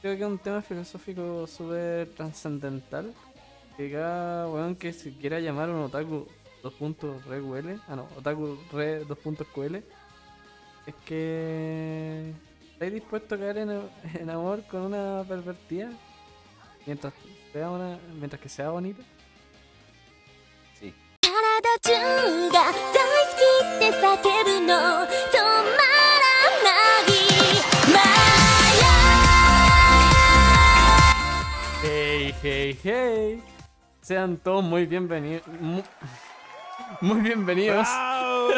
creo que es un tema filosófico súper trascendental. Que cada weón que se quiera llamar un otaku 2.reql, ah no, otaku re 2.ql, es que estáis dispuesto a caer en, en amor con una pervertida mientras sea una, mientras que sea bonita. Sí. Hey, hey. Sean todos muy bienvenidos. Muy, muy bienvenidos a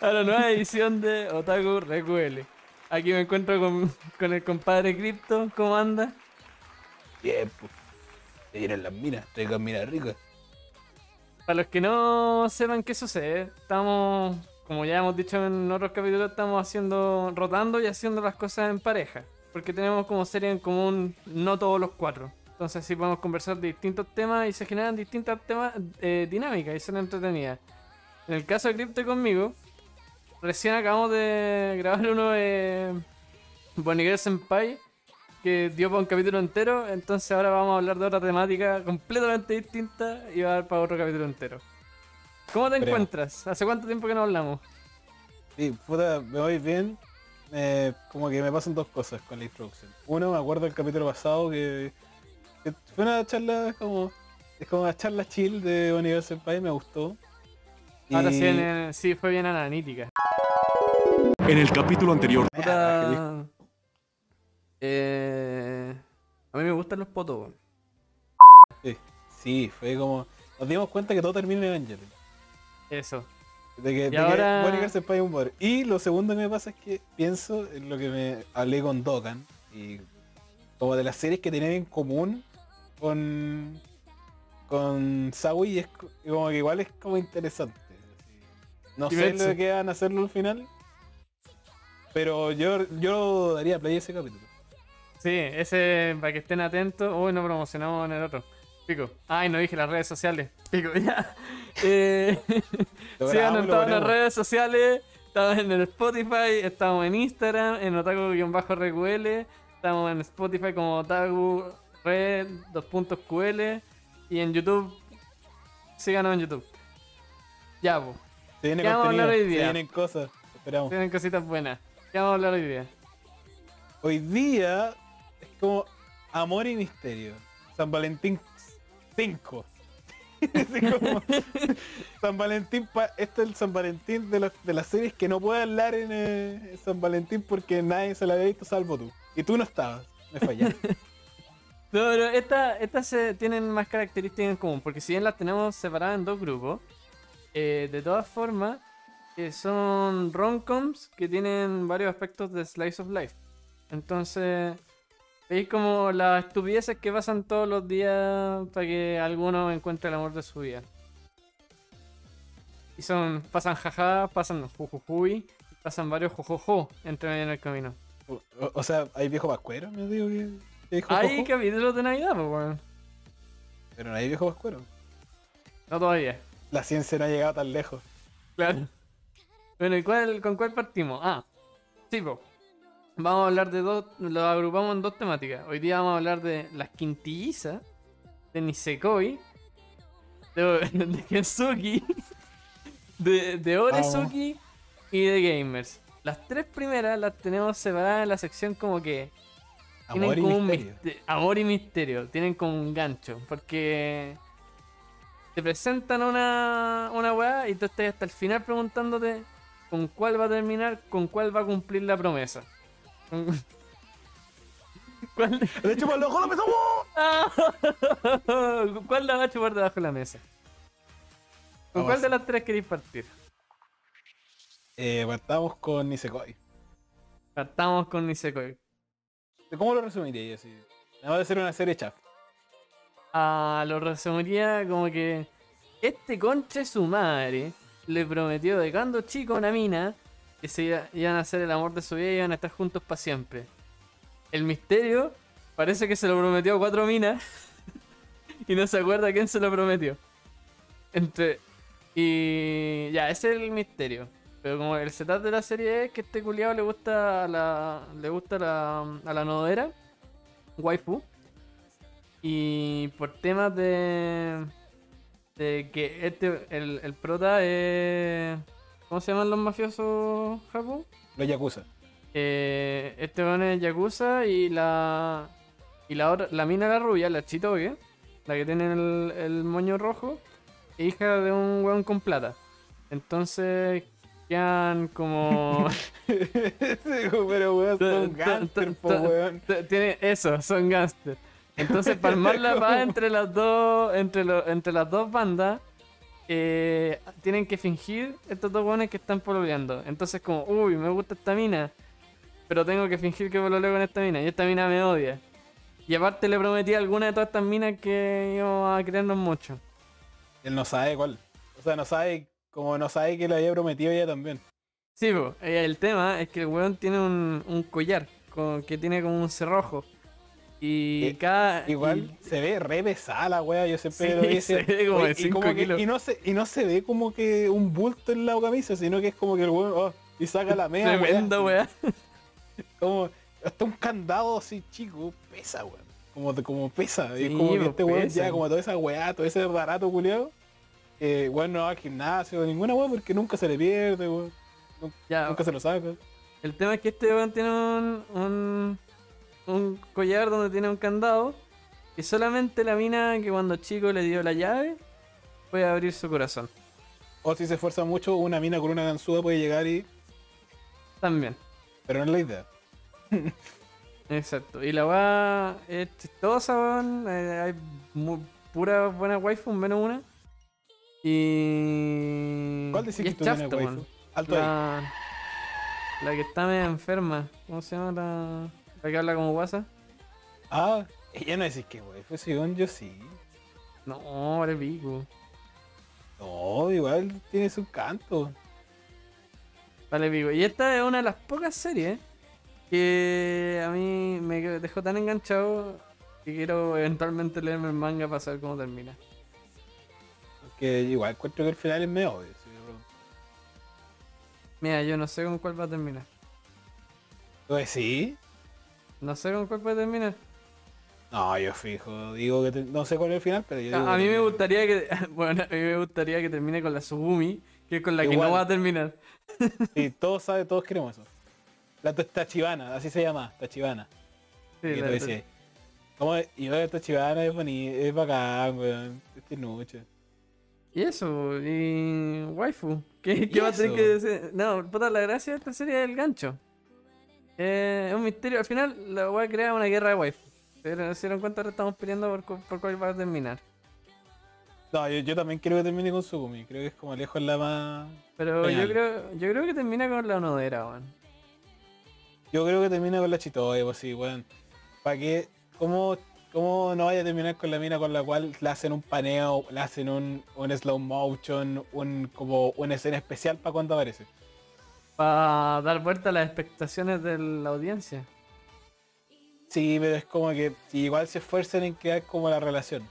la nueva edición de Otaku Recuele. Aquí me encuentro con, con el compadre Crypto. ¿Cómo anda? Bien, pues. Se vienen las minas, traigan minas ricas. Para los que no sepan qué sucede, estamos, como ya hemos dicho en otros capítulos, estamos haciendo, rotando y haciendo las cosas en pareja. Porque tenemos como serie en común no todos los cuatro. Entonces así podemos conversar de distintos temas y se generan distintas temas, eh, dinámicas y son entretenidas. En el caso de Crypto y conmigo, recién acabamos de grabar uno de Boniguer Senpai que dio para un capítulo entero, entonces ahora vamos a hablar de otra temática completamente distinta y va a dar para otro capítulo entero. ¿Cómo te Creo. encuentras? ¿Hace cuánto tiempo que no hablamos? Sí, puta, me voy bien. Eh, como que me pasan dos cosas con la introducción. Uno, me acuerdo del capítulo pasado que, que fue una charla como. Es como una charla chill de Universo Senpai, me gustó. Ahora Y- sí, en- sí, fue bien analítica. En el capítulo anterior, Puta, eh, a mí me gustan los potos. Sí, sí, fue como. Nos dimos cuenta que todo termina en Evangelion. Eso. De que, de que ahora- es un poder. Y lo segundo que me pasa es que pienso en lo que me hablé con Dokkan y como de las series que tienen en común con con Sawi es co- como que igual es como interesante. No sé lo que van a hacerlo al final. Pero yo, yo daría play ese capítulo. Sí, ese, para que estén atentos. Uy, no promocionamos en el otro. Pico. Ay, no dije las redes sociales. Pico, ya. Eh, síganos en todas las redes sociales. Estamos en el Spotify, estamos en Instagram, en otaku-reql. Estamos en Spotify como otaku red 2.ql. Y en YouTube, síganos en YouTube. Ya, pues. Se viene ¿Qué vamos a hablar hoy se vienen cosas. Esperamos. Tienen cositas buenas. ¿Qué vamos a hablar hoy día? Hoy día es como amor y misterio. San Valentín 5. Así como, San Valentín, este es el San Valentín de, las- de las series que no puede hablar en eh, San Valentín porque nadie se la había visto salvo tú. Y tú no estabas, me fallaste. No, pero esta- estas se tienen más características en común, porque si bien las tenemos separadas en dos grupos, eh, de todas formas, eh, son romcoms que tienen varios aspectos de slice of life. Entonces, veis como las estupideces que pasan todos los días para que alguno encuentre el amor de su vida. Y son, pasan jaja, pasan jujujuy, pasan varios jojojo entre medio en el camino. O, o- o sea, hay viejo pascuero, me digo que, Hay capítulos de Navidad, pues bueno. pero no hay viejo pascuero. No todavía. La ciencia no ha llegado tan lejos. Claro. Bueno, ¿y cuál, con cuál partimos? Ah, sí, po. Vamos a hablar de dos, lo agrupamos en dos temáticas. Hoy día vamos a hablar de las quintillizas, de Nisekoi, de, de Kensuki, de, de Oresuki y de Gamers. Las tres primeras las tenemos separadas en la sección como que Amor y tienen como un misterio. miste- amor y misterio. Tienen como un gancho. Porque te presentan una, una weá y tú estás hasta el final preguntándote con cuál va a terminar, con cuál va a cumplir la promesa. ¿Cuál, ¡Le chupa el ojo la mesa! ¿Cuál la va a chupar debajo de la mesa? ¿Con Vamos cuál de las tres queréis partir? Eh, partamos con Nisekoi. Partamos con Nisekoi. ¿Cómo lo resumiría así? Además de ser una serie chaf. Ah, lo resumiría como que este conche su madre le prometió de cuando chico una mina que se iba- iban a hacer el amor de su vida y iban a estar juntos para siempre. El misterio parece que se lo prometió a cuatro minas y no se acuerda quién se lo prometió. Entre y ya, ese es el misterio. Pero como el setup de la serie es que este culiado le gusta a la. le gusta a la, a la nodera, waifu. Y por temas de. de que este. el, el prota es. ¿Cómo se llaman los mafiosos Japón? Los Yakuza. Eh, este weón es Yakuza y la. Y la otra, la mina la rubia, la Chitoge, la que tiene el, el moño rojo, hija de un weón con plata. Entonces quedan como. Pero weón, son gangster, po weón. Tiene eso, son gangsters. Entonces, para armar la paz entre las dos, entre, lo- entre las dos bandas, eh, tienen que fingir estos dos buenos que están pololeando. Entonces, como, uy, me gusta esta mina, pero tengo que fingir que pololeo con esta mina y esta mina me odia. Y aparte le prometí a alguna de todas estas minas que íbamos a creernos mucho. Él no sabe cuál. O sea, no sabe, como no sabe que le había prometido ella también. Sí, po, eh, el tema es que el weón tiene un, un collar con, que tiene como un cerrojo. Y Eh, cada. Igual y- se ve re pesada la wea, yo siempre Sí, lo vi y se decía, ve como "Oye", de y cinco que- kilos. y no se, y no se ve como que un bulto en la camisa, sino que es como que el weón, oh, y saca la media Tremenda weá. Como hasta un candado así chico, pesa, weón. Como, como pesa. y es como que pues, este weón ya como toda esa weá, todo ese barato culiado. Eh, weón no va al gimnasio, ninguna weón, porque nunca se le pierde, weón. Ya, Nunca se lo saca. el tema es que este weón tiene un, un, un collar donde tiene un candado. Y solamente la mina que cuando chico le dio la llave puede abrir su corazón. O si se esfuerza mucho, una mina con una ganzúa puede llegar y. También. Pero no es la idea. Exacto. Y la weá es chistosa, weón. eh, hay pura buena waifu, menos una. Y. ¿Cuál decís que es tú chafta, waifu? Alto ahí. La, la que está media enferma. ¿Cómo se llama la, la que habla como guasa? Ah, ella no decís que wey, pues según yo sí. No, vale pico. No, igual tiene su canto. Vale pico. Y esta es una de las pocas series que a mí me dejó tan enganchado que quiero eventualmente leerme el manga para saber cómo termina. Porque igual encuentro que el final es medio obvio. sí, pero- Mira, yo no sé con cuál va a terminar. Pues sí. No sé con cuál a terminar. No, yo fijo. Digo que te- no sé cuál es el final, pero yo digo A, a que mí me gustaría que. Bueno, a mí me gustaría que termine con la Sugumi, que es con la que Igual. no va a terminar. Sí, todos saben, todos queremos eso. La Tachibana, así se llama, Tachibana. Sí, y la- decías. Y yo, Tachibana es bonito, es bacán, weón. Es noche. Y eso, y waifu. ¿Qué, ¿Y qué va a tener que decir? No, puta, la gracia de esta serie es el gancho. Eh, es un misterio. Al final, la voy a crear una guerra de waifu. Pero se dan cuenta, ahora estamos peleando por, por cuál va a terminar. No, yo, yo también quiero que termine con Sugumi. Creo que es como lejos la más. Pero yo creo, yo creo que termina con la onodera, weón. Yo creo que termina con la Chitoya, pues sí, weón. ¿Para qué? ¿Cómo, ¿Cómo no vaya a terminar con la mina con la cual le hacen un paneo, le hacen un, un slow motion, un como una escena especial para cuando aparece? Para dar vuelta a las expectaciones de la audiencia. Sí, pero es como que igual se esfuerzan en crear como la relación.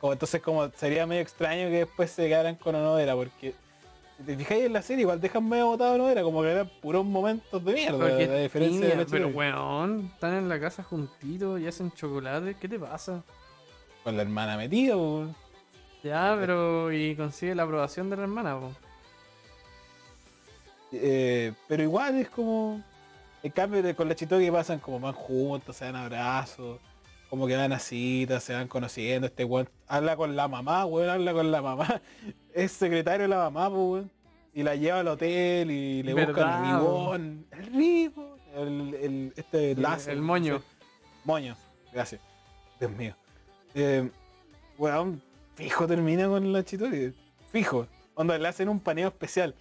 Como, entonces como sería medio extraño que después se quedaran con Onodera, porque si te fijáis en la serie, igual dejan medio botado a Onodera, como que eran puros momentos de mierda, Porque diferencia de pero weón, están en la casa juntitos y hacen chocolate. ¿Qué te pasa? Con la hermana metida, pues. Ya, pero. Y consigue la aprobación de la hermana, po. Eh, pero igual es como. En cambio, de- con la Chitoki pasan como van juntos, se dan abrazos, como que van a citas, se van conociendo. Este weón habla con la mamá, weón, habla con la mamá. Es secretario de la mamá, weón. Y la lleva al hotel y le busca el ribón. El ribón. El, el- este El- lazo. el moño. Moño, gracias. Dios mío. Eh, weón, fijo termina con la Chitoki. Fijo. Onda, le hacen un paneo especial.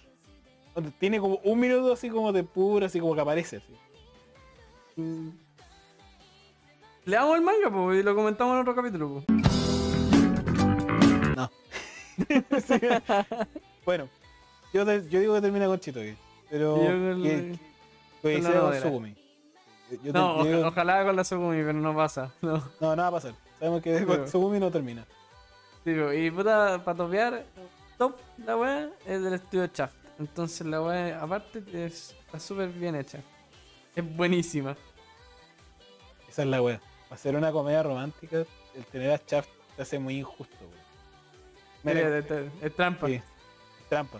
Donde tiene como un minuto así como de pura, así como que aparece así. Mm. Le damos el manga, po, y lo comentamos en otro capítulo, po. No. Sí. bueno, yo, te- yo digo que termina con Chitoki. Pero Y yo con que, el- que con la. Sugumi. Yo- yo te- No, digo- ojalá con la Sugumi, pero no pasa. No. no, nada va a pasar. Sabemos que Pero- con Sugumi no termina. Y puta, para topear, top, la weá, es del estudio Shaft. Entonces la weá, aparte, es- está súper bien hecha. Es buenísima. Esa es la. Para hacer una comedia romántica, el tener a Shaft te hace muy injusto, weón. Mira, Es, es- es trampa. Sí, trampa.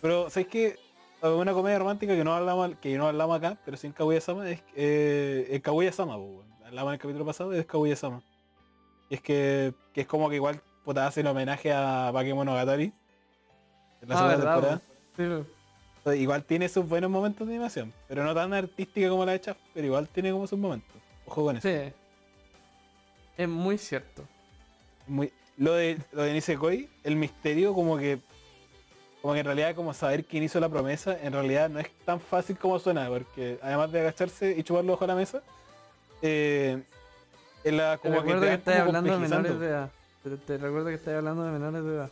Pero, ¿sabes qué? Una comedia romántica que no hablamos, que no hablamos acá, pero sin Kaguya-sama, es eh, el Kaguya-sama, weón. Hablamos en el capítulo pasado, es Kaguya-sama. Y es que, que es como que igual puta, hacen homenaje a Bakemonogatari. En la Ah, segunda verdad, temporada. Igual tiene sus buenos momentos de animación, pero no tan artística como la de Shaft, pero igual tiene como sus momentos. Ojo con eso. Sí. Es muy cierto. Muy, lo de lo de Nisekoi, el misterio como que como que en realidad como saber quién hizo la promesa, en realidad no es tan fácil como suena, porque además de agacharse y chuparlo bajo la mesa, eh, en la, Te como que recuerdo te que estás hablando de menores de edad. Te, te recuerdo que estás hablando de menores de edad.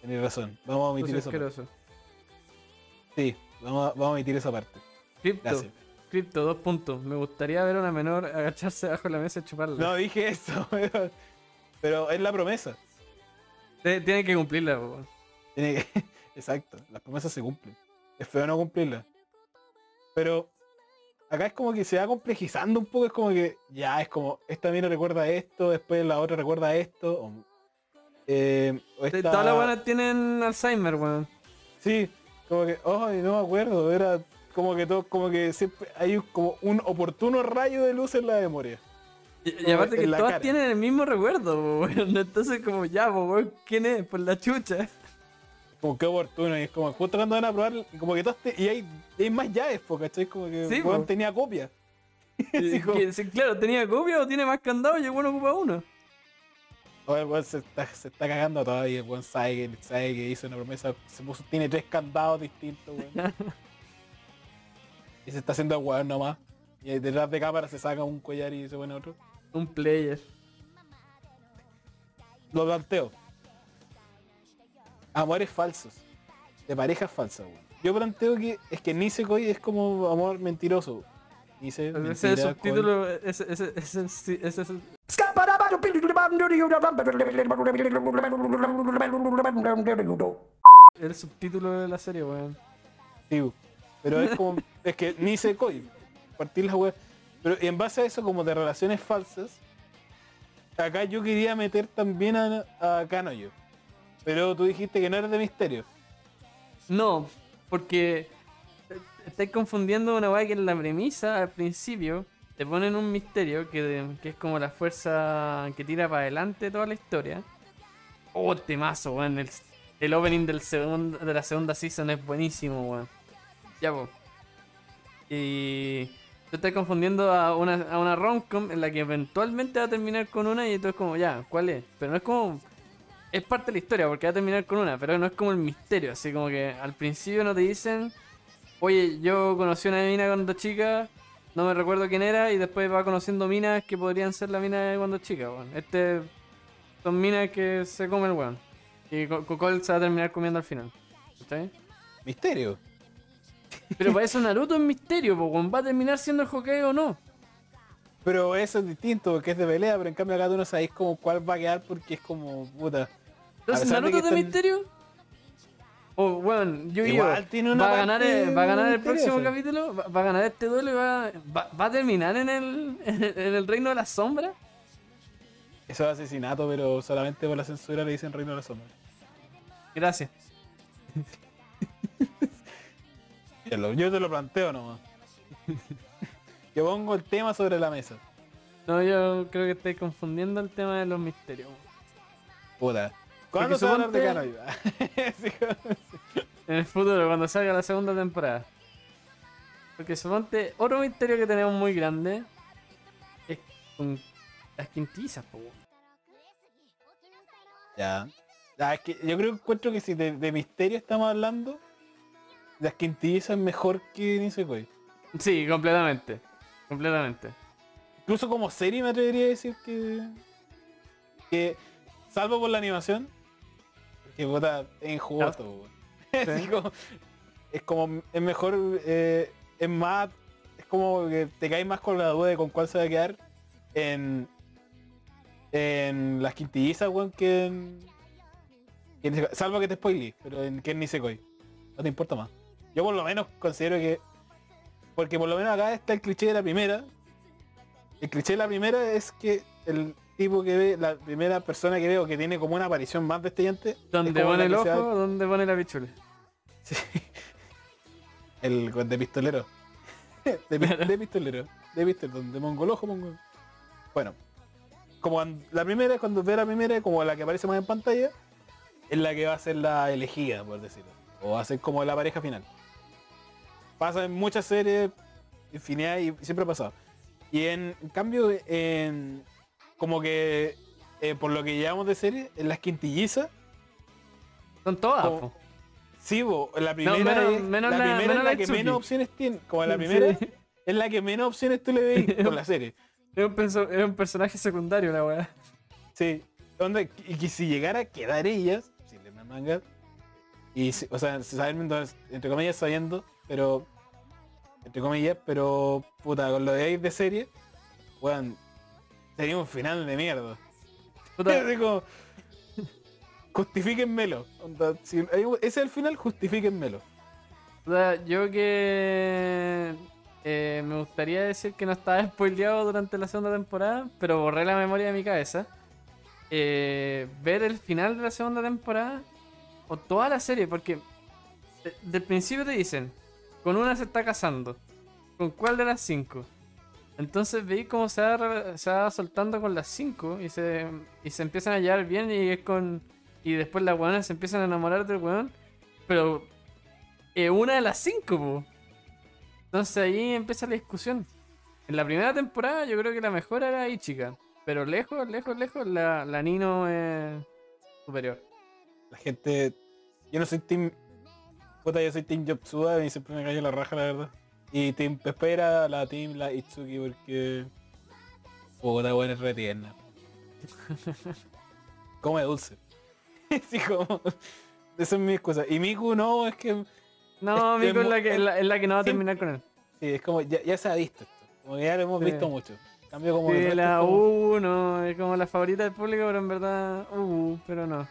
Tenés razón, vamos a Eso omitir es esa parte. asqueroso. Sí, vamos a, vamos a omitir esa parte. Cripto, Gracias. cripto, dos puntos. Me gustaría ver a una menor agacharse bajo la mesa y chuparla. No dije eso, pero, pero es la promesa. Tiene que cumplirla, po. Tiene que- Exacto, las promesas se cumplen. Es feo no cumplirlas. Pero acá es como que se va complejizando un poco, es como que ya es como, esta mina recuerda esto, después la otra recuerda esto. O, eh, o esta- Todas las buenas tienen Alzheimer, weón. Sí, como que, ay, no me acuerdo, era como que todo, como que siempre hay como un oportuno rayo de luz en la memoria. Y, y aparte que todas cara. tienen el mismo recuerdo, weón. Entonces como ya, weón, ¿quién es? Por la chucha. Como que oportuno, y es como justo cuando van a probar, como que todas te- y hay, hay más llaves, ¿cachai? Como que Sí, po. tenía copia. Y- como- que- sí, claro, tenía copia o tiene más candado y el bueno ocupa uno. O el weón se está, se está cagando todavía, el weón sabe que, sabe que hizo una promesa, se puso, tiene tres candados distintos, weón. y se está haciendo el weón nomás. Y detrás de cámara se saca un collar y se pone otro. Un player. Lo planteo. Amores falsos. De parejas falsas, weón. Yo planteo que es que Nisekoi es como amor mentiroso. Nise, Ese es el mentira, subtítulo, ese, ese, ese, ese, ese es el- el subtítulo de la serie, weón. Sí, pero es como, es que ni se coi, partir la web. Pero en base a eso, como de relaciones falsas, acá yo quería meter también a, a Kanoyo. Pero tú dijiste que no eres de misterio. No, porque estáis confundiendo una weá que en la premisa al principio te ponen un misterio que, que es como la fuerza que tira para adelante toda la historia. Oh, temazo, weón. El, el opening del segundo, de la segunda season es buenísimo, weón. Ya, po. Y tú estás confundiendo a una, a una romcom en la que eventualmente va a terminar con una y tú es como, ya, ¿cuál es? Pero no es como es parte de la historia porque va a terminar con una, pero no es como el misterio, así como que al principio no te dicen, oye, yo conocí una mina cuando chica, no me recuerdo quién era, y después va conociendo minas que podrían ser la mina de cuando chica, weón. Este son minas que se come el weón. Y Co- Cocol se va a terminar comiendo al final. ¿Cachai? Misterio. Pero para eso Naruto es misterio, weón. ¿Va a terminar siendo el Hokage o no? Pero eso es distinto, porque es de pelea, pero en cambio acá tú no sabéis como cuál va a quedar porque es como puta. Entonces, de ¿Naruto es de están- misterio? O, bueno, yo Igual tiene una va a ganar, el- va a ganar el próximo capítulo, va, va a ganar este duelo y va, va, va a terminar en el, en el, en el reino de las sombras. Eso es asesinato, pero solamente por la censura le dicen Reino de la Sombra. Gracias. Yo te lo planteo nomás. Yo pongo el tema sobre la mesa. No, yo creo que estoy confundiendo el tema de los misterios. Puta. ¿Cuándo se va a hablar de como- En el futuro, cuando salga la segunda temporada. Porque suponte, otro misterio que tenemos muy grande es con las quintizas, po. Ya. Ya, es que yo creo que encuentro que si de, de misterio estamos hablando, las quintillizas es mejor que Nisekoi. Sí, completamente. Completamente. Incluso como serie me atrevería a decir que. que. Salvo por la animación. Que puta, es injusto. Así como- es como. Es mejor. eh, es más. Es como que te caes más con la duda de con cuál se va a quedar en. En las quintillizas, weón, que en. que en salvo que te spoilé, pero en que en Nisekoi. no te importa más. Yo por lo menos considero que. Porque por lo menos acá está el cliché de la primera. El cliché de la primera es que el tipo que ve, la primera persona que veo que tiene como una aparición más destellante. es ¿Dónde pone el ojo? se da- ¿Dónde pone la pichula? Sí. El de pistolero. De, pi- de pistolero. De pistolero. De mongolojo, mongol. Bueno. Como la primera, cuando ve la primera, como la que aparece más en pantalla, es la que va a ser la elegida, por decirlo. O va a ser como la pareja final. Pasa en muchas series, infinidad, y siempre ha pasado. Y en, en cambio, en, como que eh, por lo que llevamos de serie, en las quintillizas, Son todas, Como-. Sí, bo, la primera, menos- es, menos la, la- primera menos es la que menos opciones tiene. Como la primera Sí. es la que menos opciones tú le veis por la serie. Es un, es un personaje secundario la weá. Sí. Onda, y que si llegara a quedar ellas, si le manga, y si- o sea, sabiendo, entre comillas sabiendo, pero entre comillas, pero puta, con lo de ir de serie, weón, sería un final de mierda. Como, justifíquenmelo. Si ese es el final, justifíquenmelo. yo que eh, me gustaría decir que no estaba spoileado durante la segunda temporada, pero borré la memoria de mi cabeza. Eh, ver el final de la segunda temporada o toda la serie, porque de- del principio te dicen, con una se está casando, ¿con cuál de las cinco? Entonces veis cómo se va, soltando con las cinco y se, y se empiezan a llevar bien y es con... Y después las weonas se empiezan a enamorar del weón, pero eh, una de las cinco, po. Entonces ahí empieza la discusión. En la primera temporada yo creo que la mejor era Ichika. Pero lejos, lejos, lejos, la, la Nino es superior. La gente. Yo no soy Team. Puta, yo soy Team Jobsuda y siempre me cayó la raja, la verdad. Y Team Espera, la Team, la Itsuki, porque. Puta, buena es re tierna. Come dulce. sí, como. Esa es mi excusa. Y Miku no, es que. No, Mico es la que, es la, es la que no va a terminar con él. Sí, es como. Ya, ya se ha visto esto. Como que ya lo hemos Sí. visto mucho. Cambio como. Sí, la es como- U no, es como la favorita del público, pero en verdad, uh, pero no.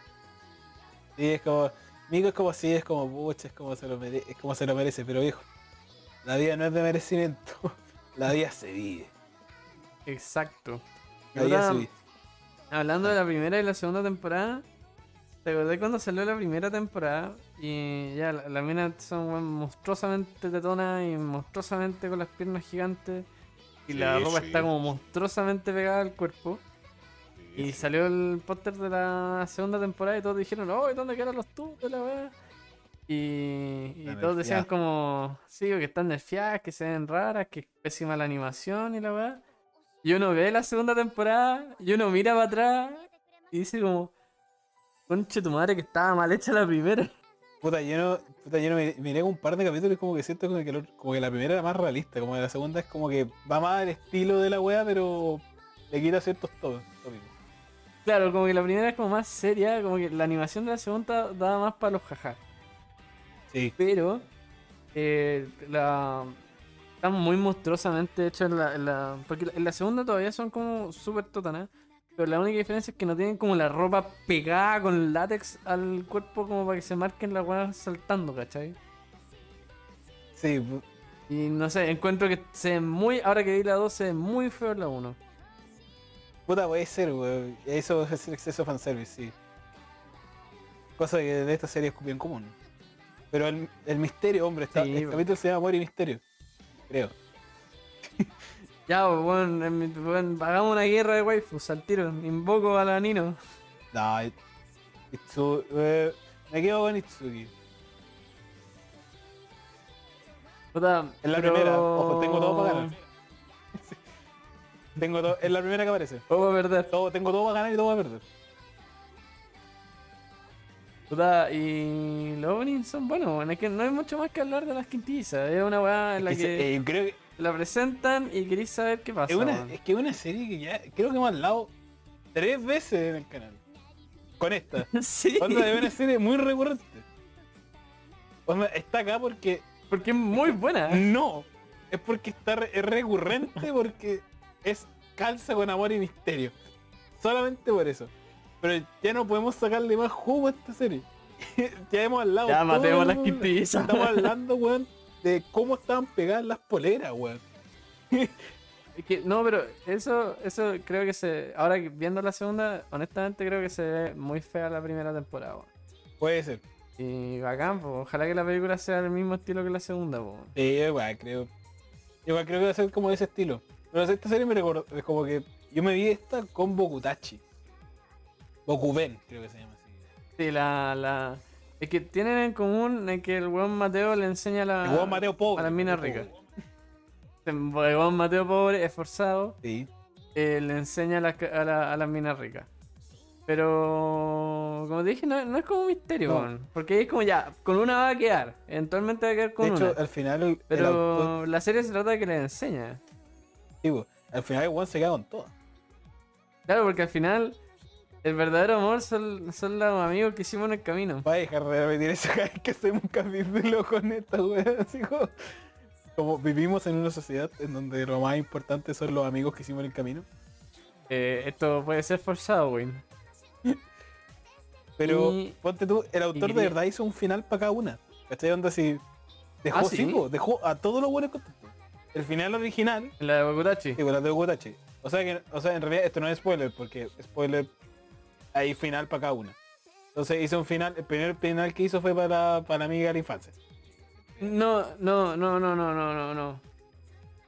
Sí, es como. Miku es como si es como pucha, es como se lo merece, es como se lo merece, pero viejo. La vida no es de merecimiento. La vida se vive. Exacto. La vida Ahora, se vive. Hablando de la primera y la segunda temporada, ¿te acordás cuando salió la primera temporada? Y ya, las la minas son monstruosamente tetonas y monstruosamente con las piernas gigantes. Y la ropa sí. está como monstruosamente pegada al cuerpo. Y salió el póster de la segunda temporada y todos dijeron, oh, ¿y dónde quedan los tubos la weá? Y, y todos decían como, sí, que están nerfeadas, que se ven raras, que es pésima la animación y la weá. Y uno ve la segunda temporada y uno mira para atrás y dice como, conche tu madre que estaba mal hecha la primera. Puta, yo no, puta, yo no miré un par de capítulos y como que siento como que, lo- como que la primera era más realista, como que la segunda es como que va más al estilo de la wea, pero le quita ciertos to- tópicos. Claro, como que la primera es como más seria, como que la animación de la segunda daba más para los jajas. Sí, pero eh, la están muy monstruosamente hechas en la, en la- porque en la segunda todavía son como súper totanas pero la única diferencia es que no tienen como la ropa pegada con látex al cuerpo como para que se marquen las weas saltando, ¿cachai? sí, Y no sé, encuentro que se ve muy, ahora que vi la 2 se ve muy feo en la 1. puta puede ser, weón. Eso es el exceso de fanservice, sí. Cosa que de esta serie es bien común. Pero el, el misterio, hombre, está, Sí, el weón. capítulo se llama Amor y Misterio. Creo. Ya, pues, bueno, bueno, hagamos una guerra de waifus al tiro, invoco a la Nino. No, Itsu, eh, me quedo con Itsuki. Puta, En la pero- primera, ojo, tengo todo para ganar. Tengo todo, es la primera que aparece. A perder. Todo, tengo todo para ganar y todo para perder. Puta, y los openings son buenos, bueno, es que no hay mucho más que hablar de las quintillizas. Es una weá en la Es que, que se- eh, creo que la presentan y queréis saber qué pasa. es una, es que es una serie que ya creo que hemos hablado tres veces en el canal. Con esta. sí, Onda de una serie muy recurrente. Onda, está acá porque porque es muy buena. no. Es porque está re- es recurrente porque es calza con amor y misterio. Solamente por eso. Pero ya no podemos sacarle más jugo a esta serie. ya hemos hablado. Ya matemos las quintillizas. Estamos hablando, weón, de cómo estaban pegadas las poleras, weón. Que, no, pero eso, eso creo que se. Ahora viendo la segunda, honestamente creo que se ve muy fea la primera temporada. weón. Puede ser. Y bacán, pues. Ojalá que la película sea del mismo estilo que la segunda, pues. Sí, igual creo. Igual creo que va a ser como de ese estilo. Pero esta serie me recordó, es como que yo me vi esta con Bokutachi. Bokuben, creo que se llama así. Sí, la, la. Es que tienen en común que el weón Mateo le enseña a la. El hueón Mateo pobre. a las minas Mateo ricas. pobre. El weón Mateo pobre, esforzado, Sí. eh, le enseña a, las a, la- a minas ricas. Pero, como te dije, no, no es como un misterio, No. weón. Porque es como ya, con una va a quedar. Eventualmente va a quedar con De hecho, una. al final el, el Pero autor- la serie se trata de que le enseña. sí, al final el weón se queda con todo. Claro, porque al final, el verdadero amor son, son los amigos que hicimos en el camino. Va a dejar de repetir eso cada vez que hacemos un capítulo con esta weá, así como, como vivimos en una sociedad en donde lo más importante son los amigos que hicimos en el camino. Eh, esto puede ser forzado, güey. Pero Y- ponte tú, el autor y- de verdad hizo un final para cada una. ¿Cachai? Onda así. Dejó, Ah, sí, ¿sí? po, dejó a todos los buenos contentos. El final original, la de Bokutachi. digo, la de Gotache. O sea que, o sea, en realidad esto no es spoiler, porque spoiler hay final para cada una. Entonces hizo un final, el primer final que hizo fue para, para amiga de la infancia. No, no, no, no, no, no, no, no.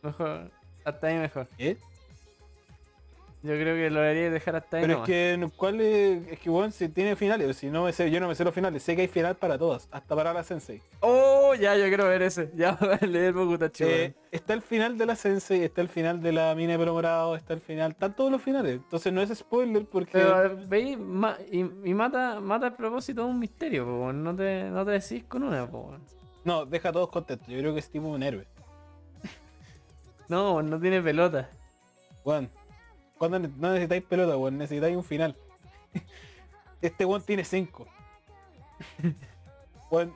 Mejor, hasta ahí mejor. ¿Qué? Yo creo que lo debería dejar hasta ahí Pero es que, ¿cuál es? Es que, bueno, si tiene finales, si no me sé, yo no me sé los finales, sé que hay final para todas, hasta para la Sensei. Oh, ya, yo quiero ver ese. Ya voy a leer Bokutachi, Eh, está el final de la Sensei, está el final de la mina de pelo morado, está el final, están todos los finales. Entonces no es spoiler porque. Pero veis, ma- y, y mata, mata el propósito de un misterio, po, no te, no te decís con una, po. No, deja a todos contentos. Yo creo que es tipo un héroe. No, no tiene pelota. Juan, cuando no necesitáis pelota, weón, necesitáis un final. este weón tiene cinco. Weón,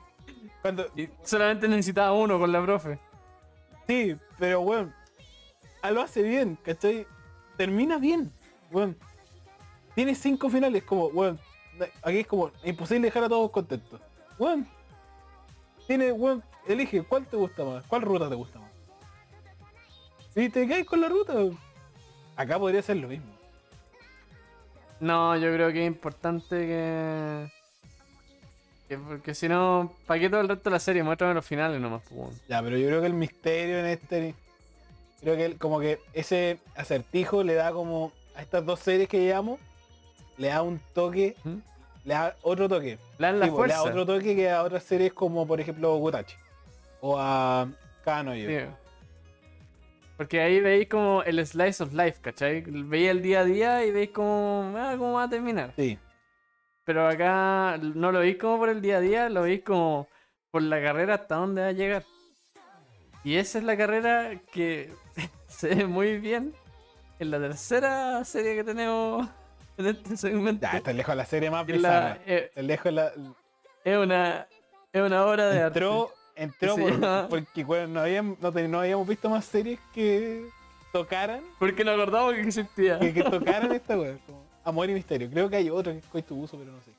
cuando. Y solamente necesitaba uno con la profe. Sí, pero weón, ah, lo hace bien, ¿cachai? Termina bien, weón. Tiene cinco finales, como, weón. Aquí es como imposible dejar a todos contentos. Weón. Tiene, weón, elige cuál te gusta más, cuál ruta te gusta más. Y te caes con la ruta. Acá podría ser lo mismo. No, yo creo que es importante que. Que porque si no, ¿para qué todo el resto de la serie? Muéstrame los finales nomás. Ya, pero yo creo que el misterio en este. Creo que el- como que ese acertijo le da como. A estas dos series que llevamos. Le da un toque. ¿Mm? Le da otro toque. Le dan la pues, le da fuerza. otro toque que a otras series como por ejemplo Gotachi. O a Kano yo. Sí. Porque ahí veis como el slice of life, ¿cachai? Veis el día a día y veis como, ah, cómo va a terminar. Sí. Pero acá no lo veis como por el día a día, lo veis como por la carrera hasta dónde va a llegar. Y esa es la carrera que se ve muy bien en la tercera serie que tenemos en este segmento. Ya, está lejos la serie más bizarra. eh, Está lejos la. es una, es una obra de arte. Entró, entró se por- llama- porque bueno, no, habíamos, no, te- no habíamos visto más series que tocaran. Porque no acordamos que existía. Que, que tocaran esta wea. Amor y misterio. Creo que hay otro que es Coito Buso, pero no sé.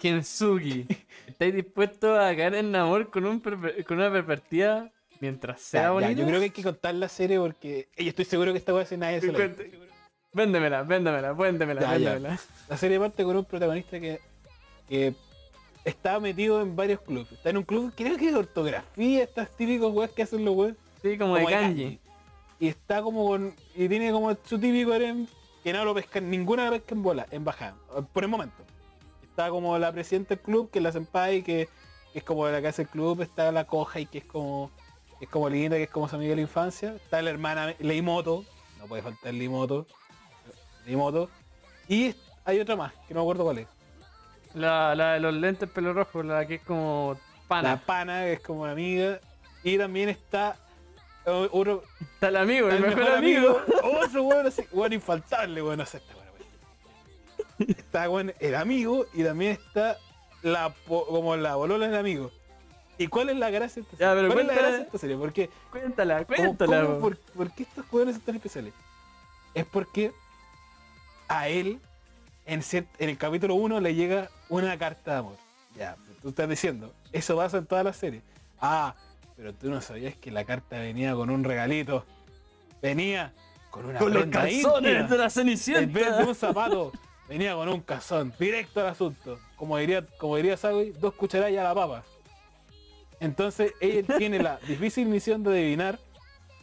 Gensugi, ¿estáis dispuestos a caer en amor con, un con una pervertida mientras sea bonita? yo creo que hay que contar la serie porque y estoy seguro que esta weá si nadie se la Cuente- Véndemela, véndemela, véndemela, Ya, ya. véndemela. La serie parte con un protagonista que, que está metido en varios clubes. Está en un club, creo que de ortografía, estas típicos weas que hacen los weas. Sí, como, de como de kanji. Y está como con. Y tiene como su típico harem que no lo pescan, ninguna pesca en bola, en bajada, por el momento. Está como la presidenta del club, que es la senpai, que, que es como la que hace el club, está la coja y que es como. que es como linda, que es como su amiga de la infancia. Está la hermana Leimoto, no puede faltar Leimoto. Leimoto. Y hay otra más, que no me acuerdo cuál es. La, la de los lentes pelo rojo, la que es como pana. La pana, que es como la amiga. Y también está otro, Está el amigo, el, el mejor, amigo. Otro weón así, weón infaltable, weón, no sé esta weón, weón. Está weón, el amigo y también está la como la bolola del amigo. ¿Y cuál es la gracia de esta Ya, serie? pero ¿Cuál es la gracia de esta serie? Porque, Cuéntala, ¿cómo- cuéntala. cómo- por, por qué estos weones son tan especiales? Es porque a él, en, en el capítulo 1, le llega una carta de amor. Ya, tú estás diciendo, eso pasa en todas las series. Ah, pero tú no sabías que la carta venía con un regalito. Venía con una Con los prenda calzones íntima. de la En vez de Cenicienta. un zapato, venía con un calzón. Directo al asunto. Como diría, como diría Sagui, dos cucharadas a la papa. Entonces ella tiene la difícil misión de adivinar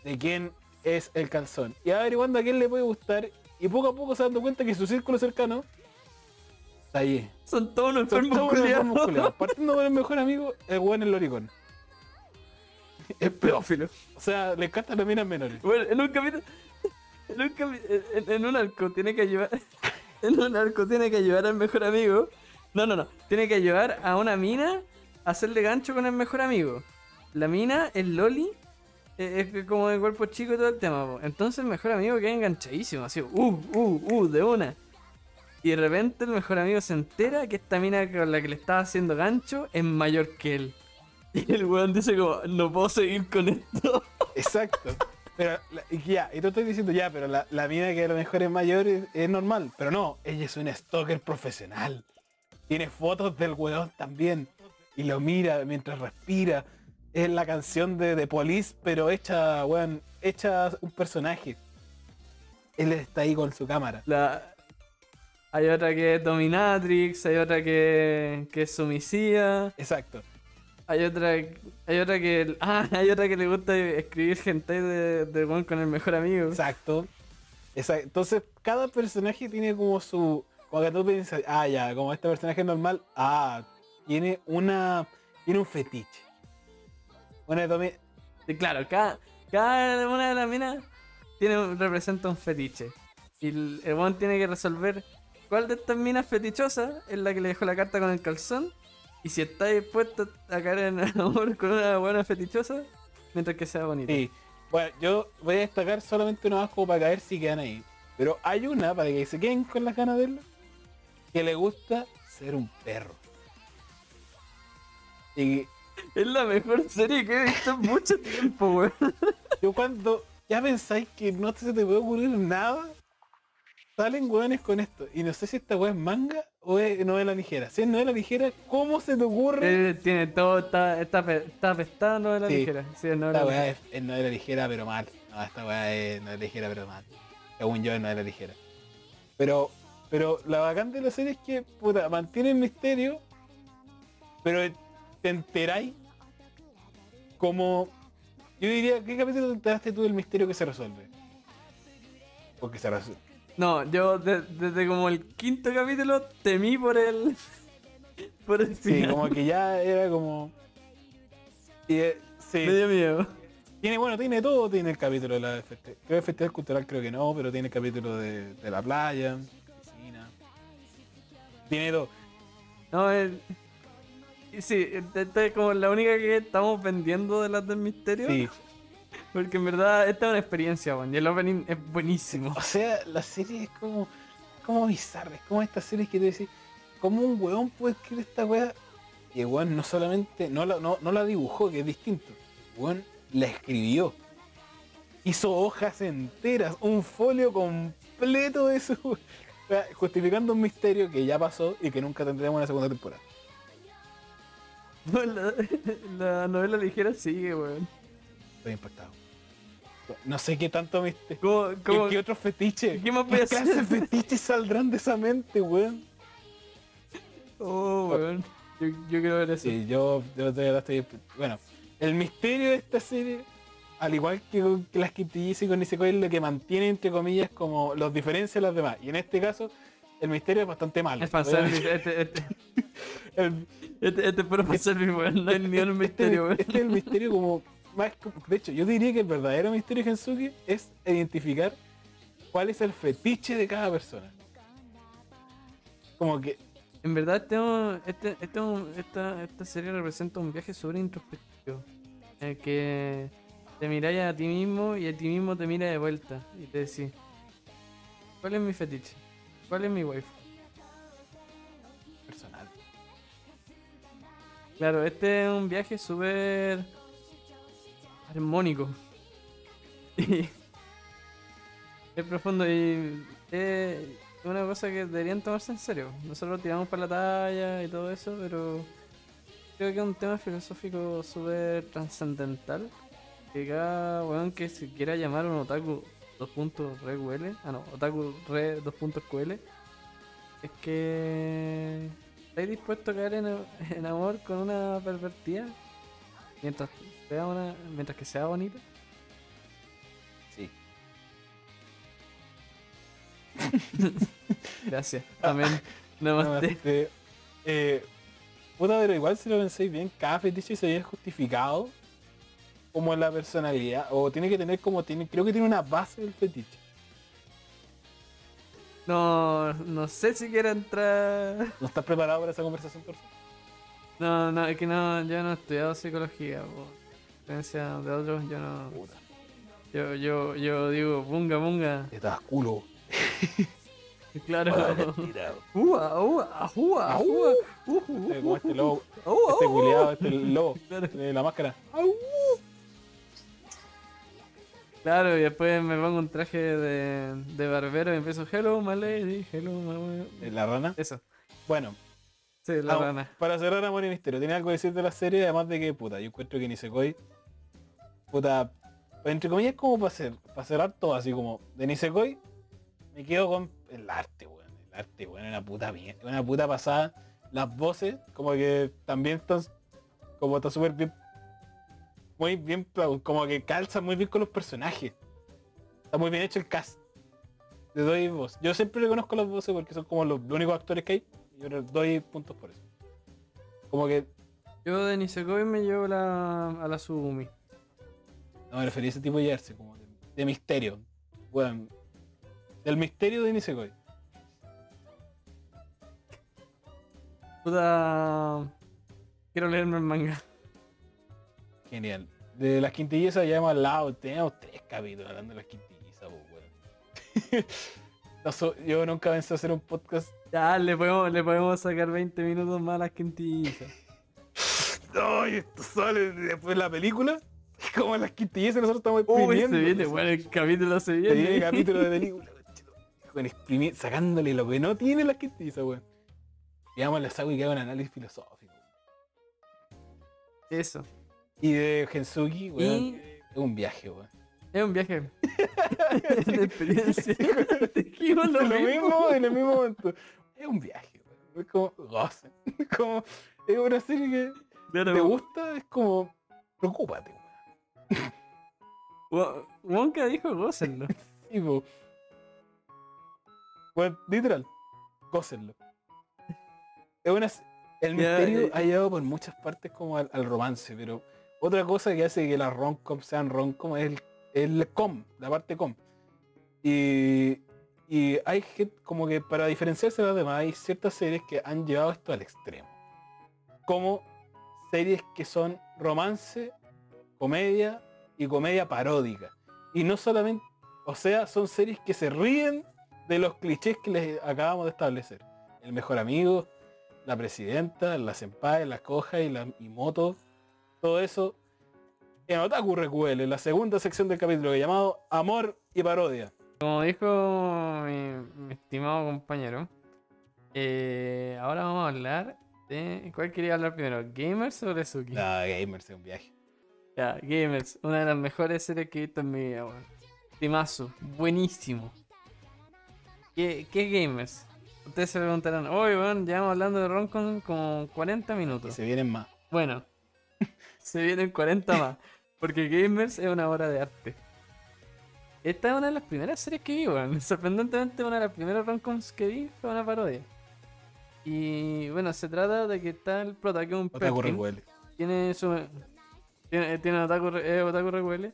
de quién es el calzón. Y averiguando a quién le puede gustar. Y poco a poco se dando cuenta que su círculo cercano está ahí. Son todos unos Son enfermos. Partiendo con el mejor amigo, el weón el loricón. Es pedófilo. O sea, le encantan las minas menores. Bueno, en un capítulo. En un, capi- en, en un arco tiene que ayudar. En un arco tiene que ayudar al mejor amigo. No, no, no. Tiene que ayudar a una mina a hacerle gancho con el mejor amigo. La mina, el Loli, eh, es como de cuerpo chico y todo el tema. po. Entonces el mejor amigo queda enganchadísimo, así, uh, uh, uh, de una. Y de repente el mejor amigo se entera que esta mina con la que le estaba haciendo gancho es mayor que él. Y el weón dice como, no puedo seguir con esto. Exacto. Pero la- y ya, y tú estás diciendo ya, pero la, la mina que a lo mejor es mayor es, es normal. Pero no, ella es una stalker profesional. Tiene fotos del weón también. Y lo mira mientras respira. Es la canción de, de Police, pero hecha, weón, hecha un personaje. Él está ahí con su cámara. La... Hay otra que es dominatrix, hay otra que, que es sumisiva, Exacto. Hay otra hay otra que ah, hay otra que le gusta escribir hentai de, de weón con el mejor amigo. Exacto. Exacto. Entonces, cada personaje tiene como su. Como que tú piensas, ah, ya, como este personaje normal, ah, tiene una. Tiene un fetiche. Una domi- Y claro, cada, cada una de las minas tiene representa un fetiche. Y el, el tiene que resolver cuál de estas minas fetichosas es la que le dejó la carta con el calzón. Y si está dispuesto a caer en amor con una buena fetichosa, mientras que sea bonita. Sí. Bueno, yo voy a destacar solamente una más como para caer si quedan ahí. Pero hay una, para que se queden con las ganas de verlo, que le gusta ser un perro. Y Es la mejor serie que he visto en mucho tiempo, weón. yo cuando ya pensáis que no se te puede ocurrir nada, salen hueones con esto. Y no sé si esta hueá es manga o es novela ligera. Si es novela ligera, ¿cómo se te ocurre? Eh, tiene todo, está, está, está apestada no de la Sí. ligera. Sí, no Esta la weá es, es novela ligera pero mal. No, esta weá es novela ligera pero mal. Según yo es novela ligera. Pero, pero la bacán de la serie es que puta, mantiene el misterio, pero te enteráis como. Yo diría, ¿qué capítulo te enteraste tú del misterio que se resuelve? Porque se resuelve. No, yo de- desde como el quinto capítulo temí por el. por el Sí, final. como que ya era como. y, eh, sí. Me dio miedo. Tiene, bueno, tiene todo, tiene el capítulo de la festi- creo que festival cultural creo que no, pero tiene el capítulo de, de la playa, piscina. Tiene todo. No, el. Sí, esta es como la única que estamos vendiendo de las del misterio. Sí. Porque en verdad esta es una experiencia, weón. Y el opening es buenísimo. O sea, la serie es como, como bizarra, es como estas series que te decís, ¿cómo un weón puede escribir esta weá? Y el weón no solamente, no la, no, no la dibujó, que es distinto. El weón la escribió. Hizo hojas enteras, un folio completo de sea, justificando un misterio que ya pasó y que nunca tendremos una segunda temporada. La, la novela ligera sigue, weón. Estoy impactado. No sé qué tanto misterio. ¿Cómo, ¿Qué, cómo- qué otros fetiches? ¿Qué más fetiches saldrán de esa mente, weón? Oh, weón. Yo, yo quiero ver eso. Sí, yo, yo de verdad estoy. Bueno, el misterio de esta serie, al igual que, con- que las Kitty y con Nisekoi, es lo que mantiene, entre comillas, como los diferencia de las demás. Y en este caso, el misterio es bastante malo. Es fanservice. Este, este, El- este, este es puro fanservice, weón. No hay ni un este, misterio, weón. este es el misterio como más. De hecho, yo diría que el verdadero misterio de Gensuki es identificar cuál es el fetiche de cada persona. Como que En verdad, este, este, este esta, esta serie representa un viaje súper introspectivo. En el que te miráis a ti mismo y a ti mismo te mira de vuelta. Y te decís, ¿cuál es mi fetiche? ¿Cuál es mi wife? personal. Claro, este es un viaje súper armónico. Es profundo y es una cosa que deberían tomarse en serio. Nosotros tiramos para la talla y todo eso, pero creo que es un tema filosófico súper trascendental. Que cada weón que se quiera llamar un otaku 2.reql, ah no, otaku re 2.ql, es que estáis dispuesto a caer en amor con una pervertida mientras sea una, mientras que sea bonita. Sí. Gracias. Amén. Namaste. Namaste. Eh, puta, pero igual si lo pensáis bien, cada fetiche se ve justificado como la personalidad. O tiene que tener como tiene. Creo que tiene una base el fetiche. No, no sé si quiero entrar. ¿No estás preparado para esa conversación, por favor? No, no, es que no, yo no he estudiado psicología, por diferencia de otros, yo no. Puta. Yo, yo, yo digo, bunga, bunga. Estás culo. Claro. Ua, ua, ua, ua, Este, como este lobo. Este culiado, este lobo. De la máscara. Claro, y después me pongo un traje de, de barbero y empiezo, hello, my lady, hello, my... Eh, La rana. Eso, Bueno, sí, la Ah, rana. Para cerrar Amor y Misterio, ¿tiene algo que decir de la serie? Además de que, puta, yo encuentro que Nisekoi, puta, entre comillas, como para hacer, para cerrar todo así como, de Nisekoi, me quedo con el arte, weón. El arte, weón, una puta bien, una puta pasada. Las voces, como que también están, como está súper bien, muy bien, como que calza muy bien con los personajes. Está muy bien hecho el cast. Le doy voz. Yo siempre reconozco las voces porque son como los, únicos actores que hay. Yo le doy puntos por eso. Como que Yo de Nisekoi me llevo la, a la Sugumi. No me refería a ese tipo de jersey, como de, de misterio. Bueno, del misterio de Nisekoi. Puta... Quiero leerme el manga. Genial. De las quintillizas ya hemos hablado, tenemos tres capítulos hablando de las quintillizas, pues, weón. No so- yo nunca pensé hacer un podcast. Ya, le podemos, le podemos sacar 20 minutos más a las quintillizas. No, y esto sale después de la película. Como las quintillizas nosotros estamos Uy, exprimiendo. se viene, bueno, el capítulo se Se viene. viene capítulo de película, exprimir, sacándole lo que no tiene las quintillizas, weón. A la saga y que haga un análisis filosófico. Eso. Y de Gensuki, weón. Y Es un viaje, weón. es un viaje de experiencia. Dijimos Es lo lo mismo. mismo en el mismo momento. Es un viaje, weón. Es como goce. Es como. Es una serie que Claro, te gusta, es como. Preocúpate, Wonka dijo gócenlo. Sí, po. Weón, literal. Gócenlo. Es una. El misterio eh. ha llegado por muchas partes como al, al romance, pero otra cosa que hace que las rom-com sean rom-com es el, el com, la parte com. Y, y hay gente, como que para diferenciarse de las demás, hay ciertas series que han llevado esto al extremo. Como series que son romance, comedia y comedia paródica. Y no solamente, o sea, son series que se ríen de los clichés que les acabamos de establecer. El mejor amigo, la presidenta, la senpai, la coja y la y moto. Todo eso en Otaku Recuele, la segunda sección del capítulo llamado Amor y Parodia. Como dijo mi, mi estimado compañero, eh, ahora vamos a hablar de. ¿Cuál quería hablar primero? ¿Gamers o Resuki? La Gamers es un viaje. Ya, Gamers, una de las mejores series que he visto en mi vida, weón. Timazo, buenísimo. ¿Qué, qué Gamers? Ustedes se preguntarán, oye, weón, llevamos hablando de Roncon como 40 Y minutos. se vienen más. Bueno, se vienen 40 más. Porque Gamers es una obra de arte. Esta es una de las primeras series que vi, weón. Sorprendentemente, una de las primeras romcoms que vi fue una parodia. Y bueno, se trata de que está el prota, que es un tiene su tiene, tiene otaku, es otaku recuele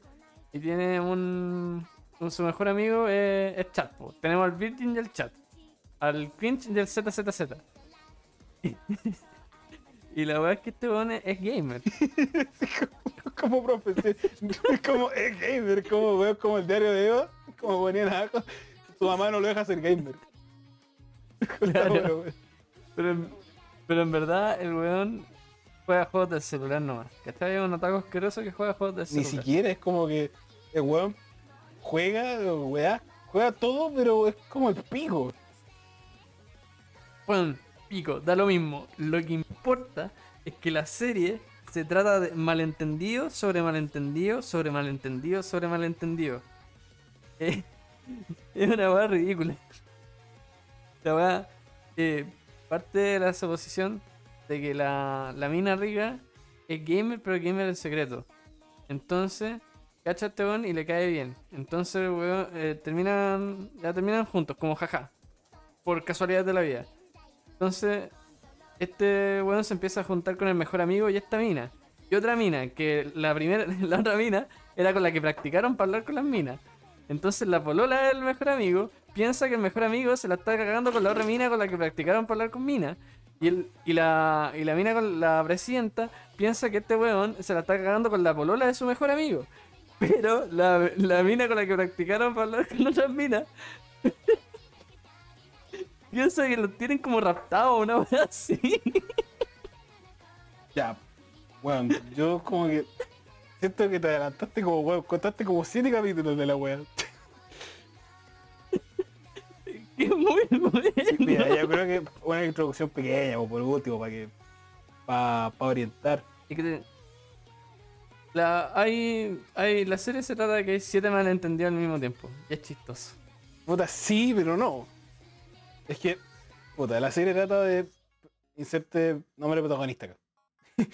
y tiene un, un- su mejor amigo es, es chat po. tenemos al Virgin y al chat al Cringe y al ZZZ y la verdad es que este weón es, es gamer como profe, como es gamer, como veo como el diario de Eva, como ponían abajo, su mamá no lo deja ser gamer. Claro. Bueno, weón. pero, pero en verdad el weón juega juegos del celular nomás ¿cachai? Es un otaku asqueroso que juega juegos Ni celular siquiera es como que el weón juega, weá, juega todo, pero es como el pico. Bueno, pico, da lo mismo. Lo que importa es que la serie se trata de malentendido sobre malentendido sobre malentendido sobre malentendido. Eh, es una weá ridícula. La weá eh, parte de la suposición de que la, la mina rica es gamer, pero gamer en secreto. Entonces, cacha este weón y le cae bien. Entonces, weón, eh, terminan, ya terminan juntos, como jaja. Por casualidad de la vida. Entonces, este weón se empieza a juntar con el mejor amigo y esta mina. Y otra mina, que la primera, la otra mina era con la que practicaron para hablar con las minas. Entonces la polola del mejor amigo piensa que el mejor amigo se la está cagando con la otra mina con la que practicaron para hablar con mina. Y, el, y, la, y la mina con la presidenta piensa que este weón se la está cagando con la polola de su mejor amigo. Pero la, mina con la que practicaron para hablar con otras minas piensa que lo tienen como raptado una wea así. Ya. Bueno, yo como que siento que te adelantaste como weón, contaste como siete capítulos de la wea. Que es muy bueno. Mira, yo creo que una introducción pequeña, o por último, para que. para orientar. Que te- La, hay, hay, la serie se trata de que hay siete malentendidos al mismo tiempo. Y es chistoso. Puta, sí, pero no. Es que, puta, la serie trata de inserte nombre protagonista acá.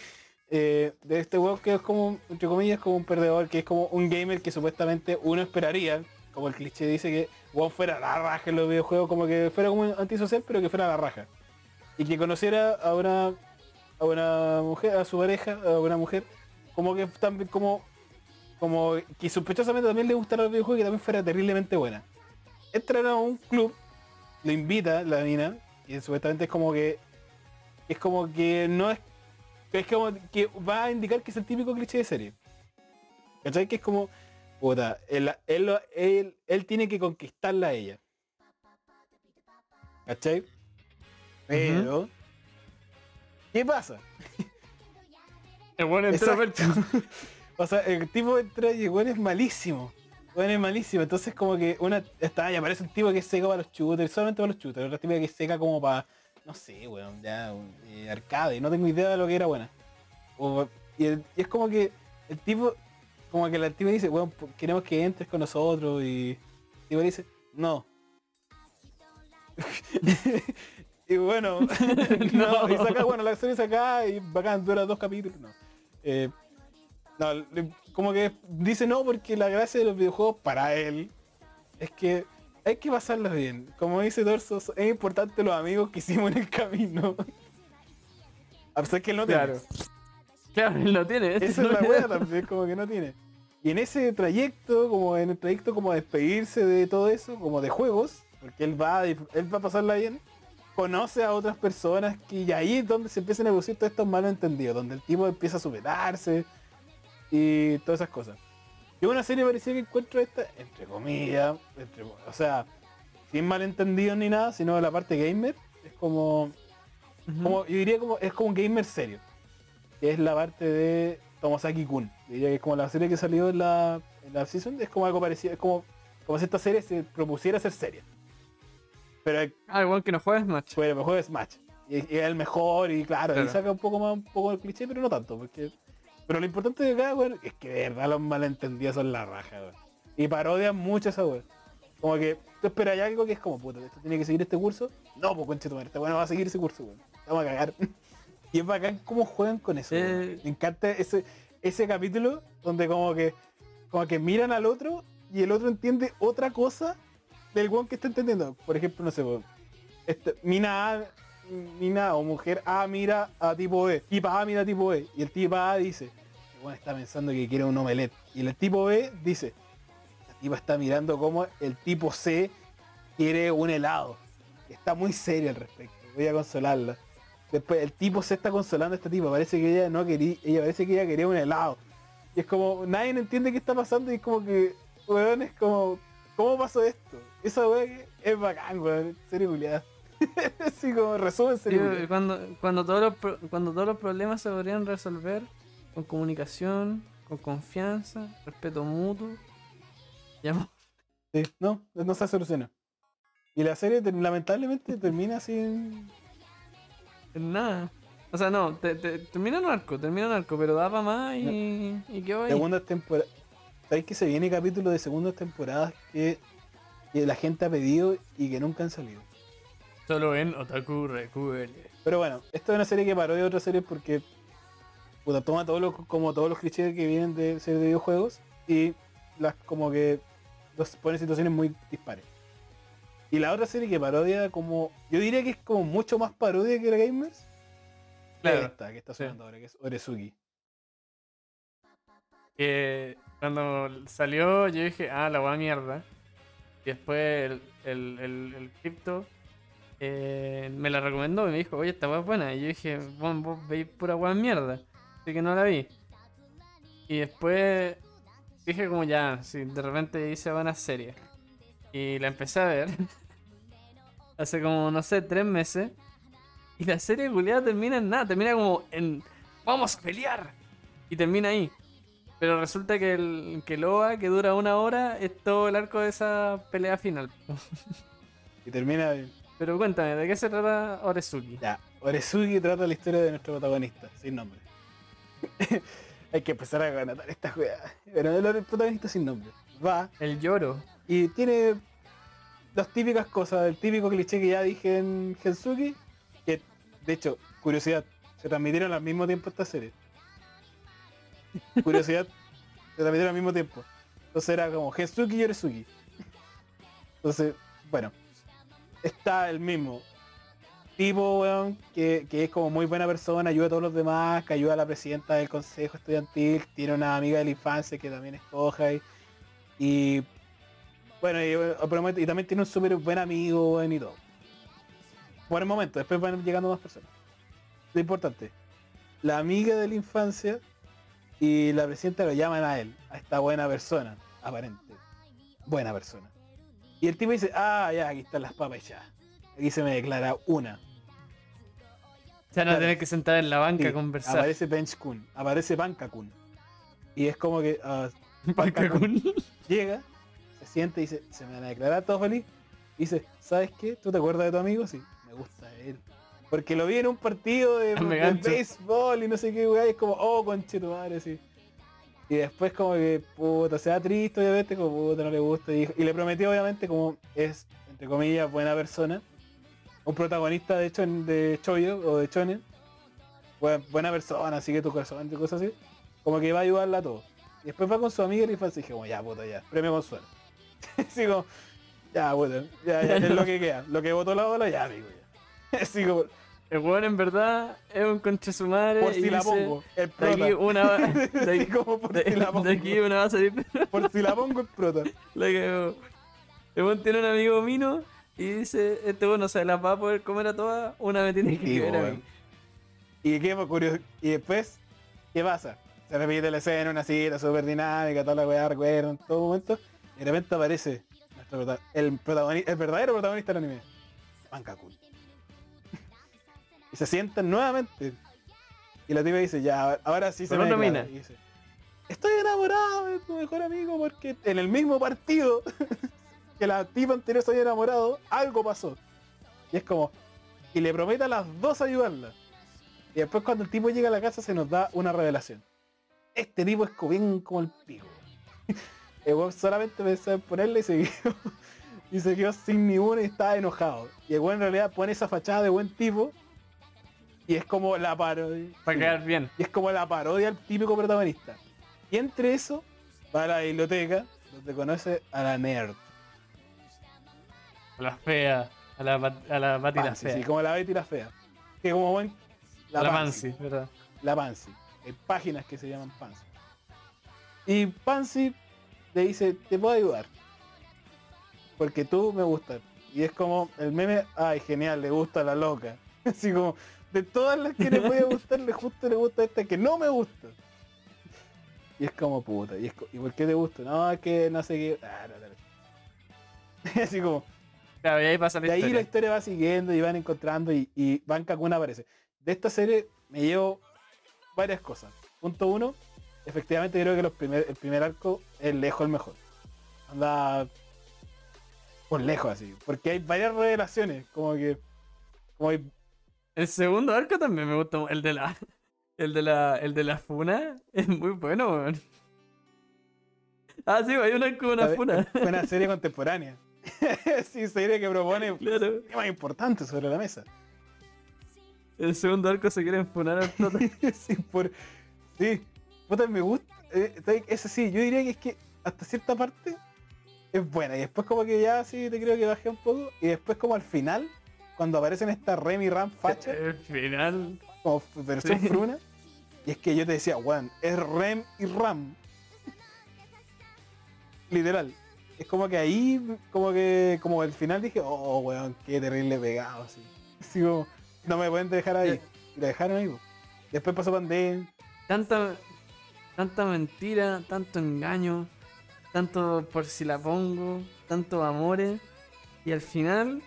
Eh, de este weón que es como, entre comillas, como un perdedor, que es como un gamer que supuestamente uno esperaría, como el cliché dice que weón fuera la raja en los videojuegos, como que fuera como antisocial, pero que fuera la raja. Y que conociera a una a una mujer, a su pareja, a una mujer, como que también como como que sospechosamente también le gustara los videojuegos y también fuera terriblemente buena entran a un club, lo invita la mina, y supuestamente es como que es como que no es es como que va a indicar que es el típico cliché de serie. ¿Cachai? Que es como, puta, él, él, lo- él, él tiene que conquistarla a ella. ¿Cachai? Pero, ¿qué pasa? El bueno Exacto. o sea, el tipo entra y el weón es malísimo. El weón es malísimo. Entonces como que una está y aparece un tipo que es seca para los shooters, solamente para los shooters, otra tipo que es seca como para, no sé, weón, ya un, eh, arcade, no tengo idea de lo que era buena. O- y, el- y es como que el tipo, como que la tipo dice, po- queremos que entres con nosotros y tipo dice, no. y bueno, no, y saca, bueno, la serie saca y bacán, dura dos capítulos, no. Eh, no, como que dice no porque la gracia de los videojuegos para él es que hay que pasarlos bien. Como dice Dorso, es importante los amigos que hicimos en el camino. A pesar que él no tiene. Claro. Claro, él no tiene. Esa es la wea también, como que no tiene. Y en ese trayecto, como en el trayecto como despedirse de todo eso, como de juegos, porque él va, a él va a pasarla bien, conoce a otras personas que y ahí es donde se empiezan a producir todos estos malos entendidos, donde el tipo empieza a superarse y todas esas cosas. Y una serie parecida que encuentro esta, entre comillas, entre- o sea, sin malentendidos ni nada, sino la parte gamer, es como como, yo diría como es como un gamer serio. Que es la parte de Tomosaki Kun. Diría que es como la serie que salió en la, en la season, es como algo parecido, es como, como si esta serie se propusiera ser seria. Pero Ah, igual que no juegas Smash. pero el mejor es Smash. Y, y es el mejor y claro, Claro. y saca un poco más un poco el cliché, pero no tanto, porque. Pero lo importante de acá, weón, es que de verdad los malentendidos son la raja, weón. Y parodian mucho esa weón. Como que tú esperas algo que es como, puta, ¿esto tiene que seguir este curso? No, pues conche tu madre, este weón no va a seguir ese curso, weón. Vamos a cagar. y es bacán cómo juegan con eso. Eh. Me encanta ese, ese capítulo donde como que como que miran al otro y el otro entiende otra cosa del weón que está entendiendo. Por ejemplo, no sé, este, mina A, mina o mujer A mira a tipo B, tipa A mira a tipo B, y el tipo A dice, bueno, está pensando que quiere un omelette. Y el tipo B dice, la tipa está mirando como el tipo C quiere un helado. Está muy serio al respecto. Voy a consolarla. Después el tipo C está consolando a esta tipa. Parece que ella no quería, ella parece que ella quería un helado. Y es como, nadie entiende qué está pasando y es como que, weón, es como, ¿cómo pasó esto? Esa weón es bacán, weón. Serio culiada. Así como resumen serio. cuando, cuando, todos los, cuando todos los problemas se podrían resolver con comunicación, con confianza, respeto mutuo. y amor. Sí, no, no se soluciona. Y la serie lamentablemente termina sin, nada. O sea, no, te, te- termina en arco, termina en arco, pero daba más y, y quedó ahí. Segundas temporadas. ¿Sabes que se viene capítulo de segundas temporadas que, que la gente ha pedido y que nunca han salido? Solo en Otaku Recuele. Pero bueno, esta es una serie que parodia otras series porque puta, toma todos los, como todos los clichés que vienen de series de videojuegos y las como que los pone en situaciones muy dispares. Y la otra serie que parodia como. Yo diría que es como mucho más parodia que la Gamers. Claro, Es esta que está sonando ahora, que es Oresuki. Que cuando salió yo dije, ah, la weá mierda. Y después el, el, el, el cripto eh, me la recomendó y me dijo, oye, esta weá es buena. Y yo dije, bueno, vos veis pura weá mierda. Así que no la vi. Y después dije como ya, si de repente hice buena serie. Y la empecé a ver. Hace como, no sé, tres meses. Y la serie culiada termina en nada, termina como en ¡Vamos a pelear! Y termina ahí. Pero resulta que el que Loa, que dura una hora, es todo el arco de esa pelea final. Y termina. Pero cuéntame, ¿de qué se trata Oresuki? Ya, Oresuki trata la historia de nuestro protagonista, sin nombre. Hay que empezar a ganar esta juega. Pero el protagonista sin nombre. Va El lloro. y tiene las típicas cosas, el típico cliché que ya dije en Gensuki, que de hecho, curiosidad, se transmitieron al mismo tiempo esta serie. Curiosidad, se transmitieron al mismo tiempo. Entonces era como Gensuki y Oresuki. Entonces, bueno, está el mismo tipo, weón, que, que es como muy buena persona, ayuda a todos los demás, que ayuda a la presidenta del consejo estudiantil, tiene una amiga de la infancia que también es coja y bueno, y, eh, y también tiene un súper buen amigo, weón, y todo. Por el momento, después van llegando más personas. Lo importante, la amiga de la infancia y la presidenta lo llaman a él, a esta buena persona, aparente. Buena persona. Y el tipo dice, ah, ya, aquí están las papas ya. Aquí se me declara una. Se van a Claro. que sentar en la banca Sí, a conversar. Aparece Bench Kun, aparece Banca Kun. Y es como que ah, Banca-kun. llega, se siente y dice, se me van a declarar todo feliz. Y dice, ¿sabes qué? ¿Tú te acuerdas de tu amigo? Sí, me gusta él. Porque lo vi en un partido de, de béisbol y no sé qué, weá, y es como, oh, conche tu madre, sí. Y después como que, puta, se da triste, obviamente, como puta, no le gusta. Y, y le prometió, obviamente, como es, entre comillas, buena persona. Un protagonista, de hecho, de Choyo o de Chonen. Buena, buena persona, así que tu corazón, y cosas así. Como que va a ayudarla a todo. Y después va con su amiga y le dije, como, ya, puta, ya, premio consuelo. así como, ya, puta, ya, ya, es lo que queda. Lo que votó la bola, ya, amigo, ya. como, El weón en verdad es un conche su madre. por y si la dice, pongo, el De aquí prota. una de, como por de- si la pongo. de aquí una va a salir. Por si la pongo, el prota. La cagó. El weón tiene un amigo mino y dice, este weón no se las va a poder comer a todas, una me tiene que comer a mí. Y qué curioso. Y después, ¿qué pasa? Se repite la escena, una cita súper dinámica, toda la weá, recuerdo en todo momento. Y de repente aparece nuestro el protagonista, el verdadero protagonista del anime. Pankakun. y se sientan nuevamente. Y la tipa dice, ya, ahora sí se Con me otra declara". mina. Y dice, estoy enamorado de tu mejor amigo porque en el mismo partido que la tipa anterior se había enamorado, algo pasó. Y es como, y le promete a las dos ayudarla. Y después cuando el tipo llega a la casa se nos da una revelación. Este tipo es bien como el pico. El weón solamente pensaba en ponerle y se quedó, y se quedó sin ni una y estaba enojado. Y el weón en realidad pone esa fachada de buen tipo y es como la parodia. Para quedar bien. Y es como la parodia al típico protagonista. Y entre eso va a la biblioteca donde conoce a la nerd. A la fea. A la, a la la Pansy, fea. sí, como la Betty la fea. Que como buen... la Pansy. Mansi, ¿verdad? la Pansy. Hay páginas que se llaman Pansy. Y Pansy le dice, te puedo ayudar. Porque tú me gustas. Y es como el meme, ay, genial, le gusta a la loca. Así como, de todas las que le puede gustar, le justo le gusta esta que no me gusta. Y es como puta. ¿Y, es co- ¿y por qué te gusta? No, es que no sé qué. Ah, no, no. Así como, Claro, y ahí pasa la de ahí historia. la historia va siguiendo y van encontrando y, y Ban Kakun aparece. De esta serie me llevo varias cosas. Punto uno, efectivamente creo que los primer, el primer arco es lejos el mejor. Anda por lejos así. Porque hay varias revelaciones, como que como hay El segundo arco también me gusta. mu- El de la. El de la. El de la funa es muy bueno, weón. Ah, sí, hay una con una funa. Una serie contemporánea. sí, serie que propone Claro. temas importantes sobre la mesa. El segundo arco se quieren funar al prota. sí, por... sí, puta, me gusta. eh, está- ese sí, yo diría que es que hasta cierta parte es buena. Y después como que ya sí te creo que bajé un poco. Y después como al final, cuando aparecen estas Rem y Ram fachas, El final. como versión Sí. fruna. Y es que yo te decía, weón, es Rem y Ram. Literal. Es como que ahí, como que, como al final dije, oh, weón, qué terrible pegado, así. Así como, no me pueden dejar ahí. Y la dejaron ahí. Después pasó pandemia. Tanta. Tanta mentira, tanto engaño, tanto por si la pongo, tanto amores. Y al final,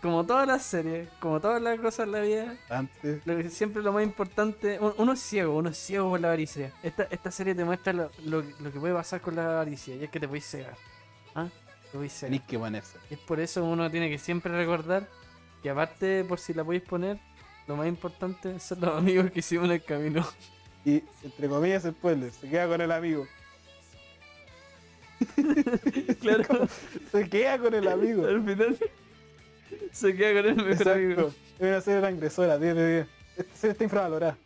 como todas las series, como todas las cosas en la vida, Antes. lo que- siempre lo más importante, un- uno es ciego, uno es ciego por la avaricia. Esta, esta serie te muestra lo, lo- lo que puede pasar con la avaricia, y es que te puedes cegar. ¿Ah? Te puedes cegar. Que ponerse. Y es por eso uno tiene que siempre recordar que aparte por si la podéis poner, lo más importante son los amigos que hicimos en el camino. Y, entre comillas, spoiler, se queda con el amigo. claro, Se queda con el amigo. al final se queda con el mejor amigo. Exacto. Es una serie transgresora, 10 de 10. Esta serie está infravalorada.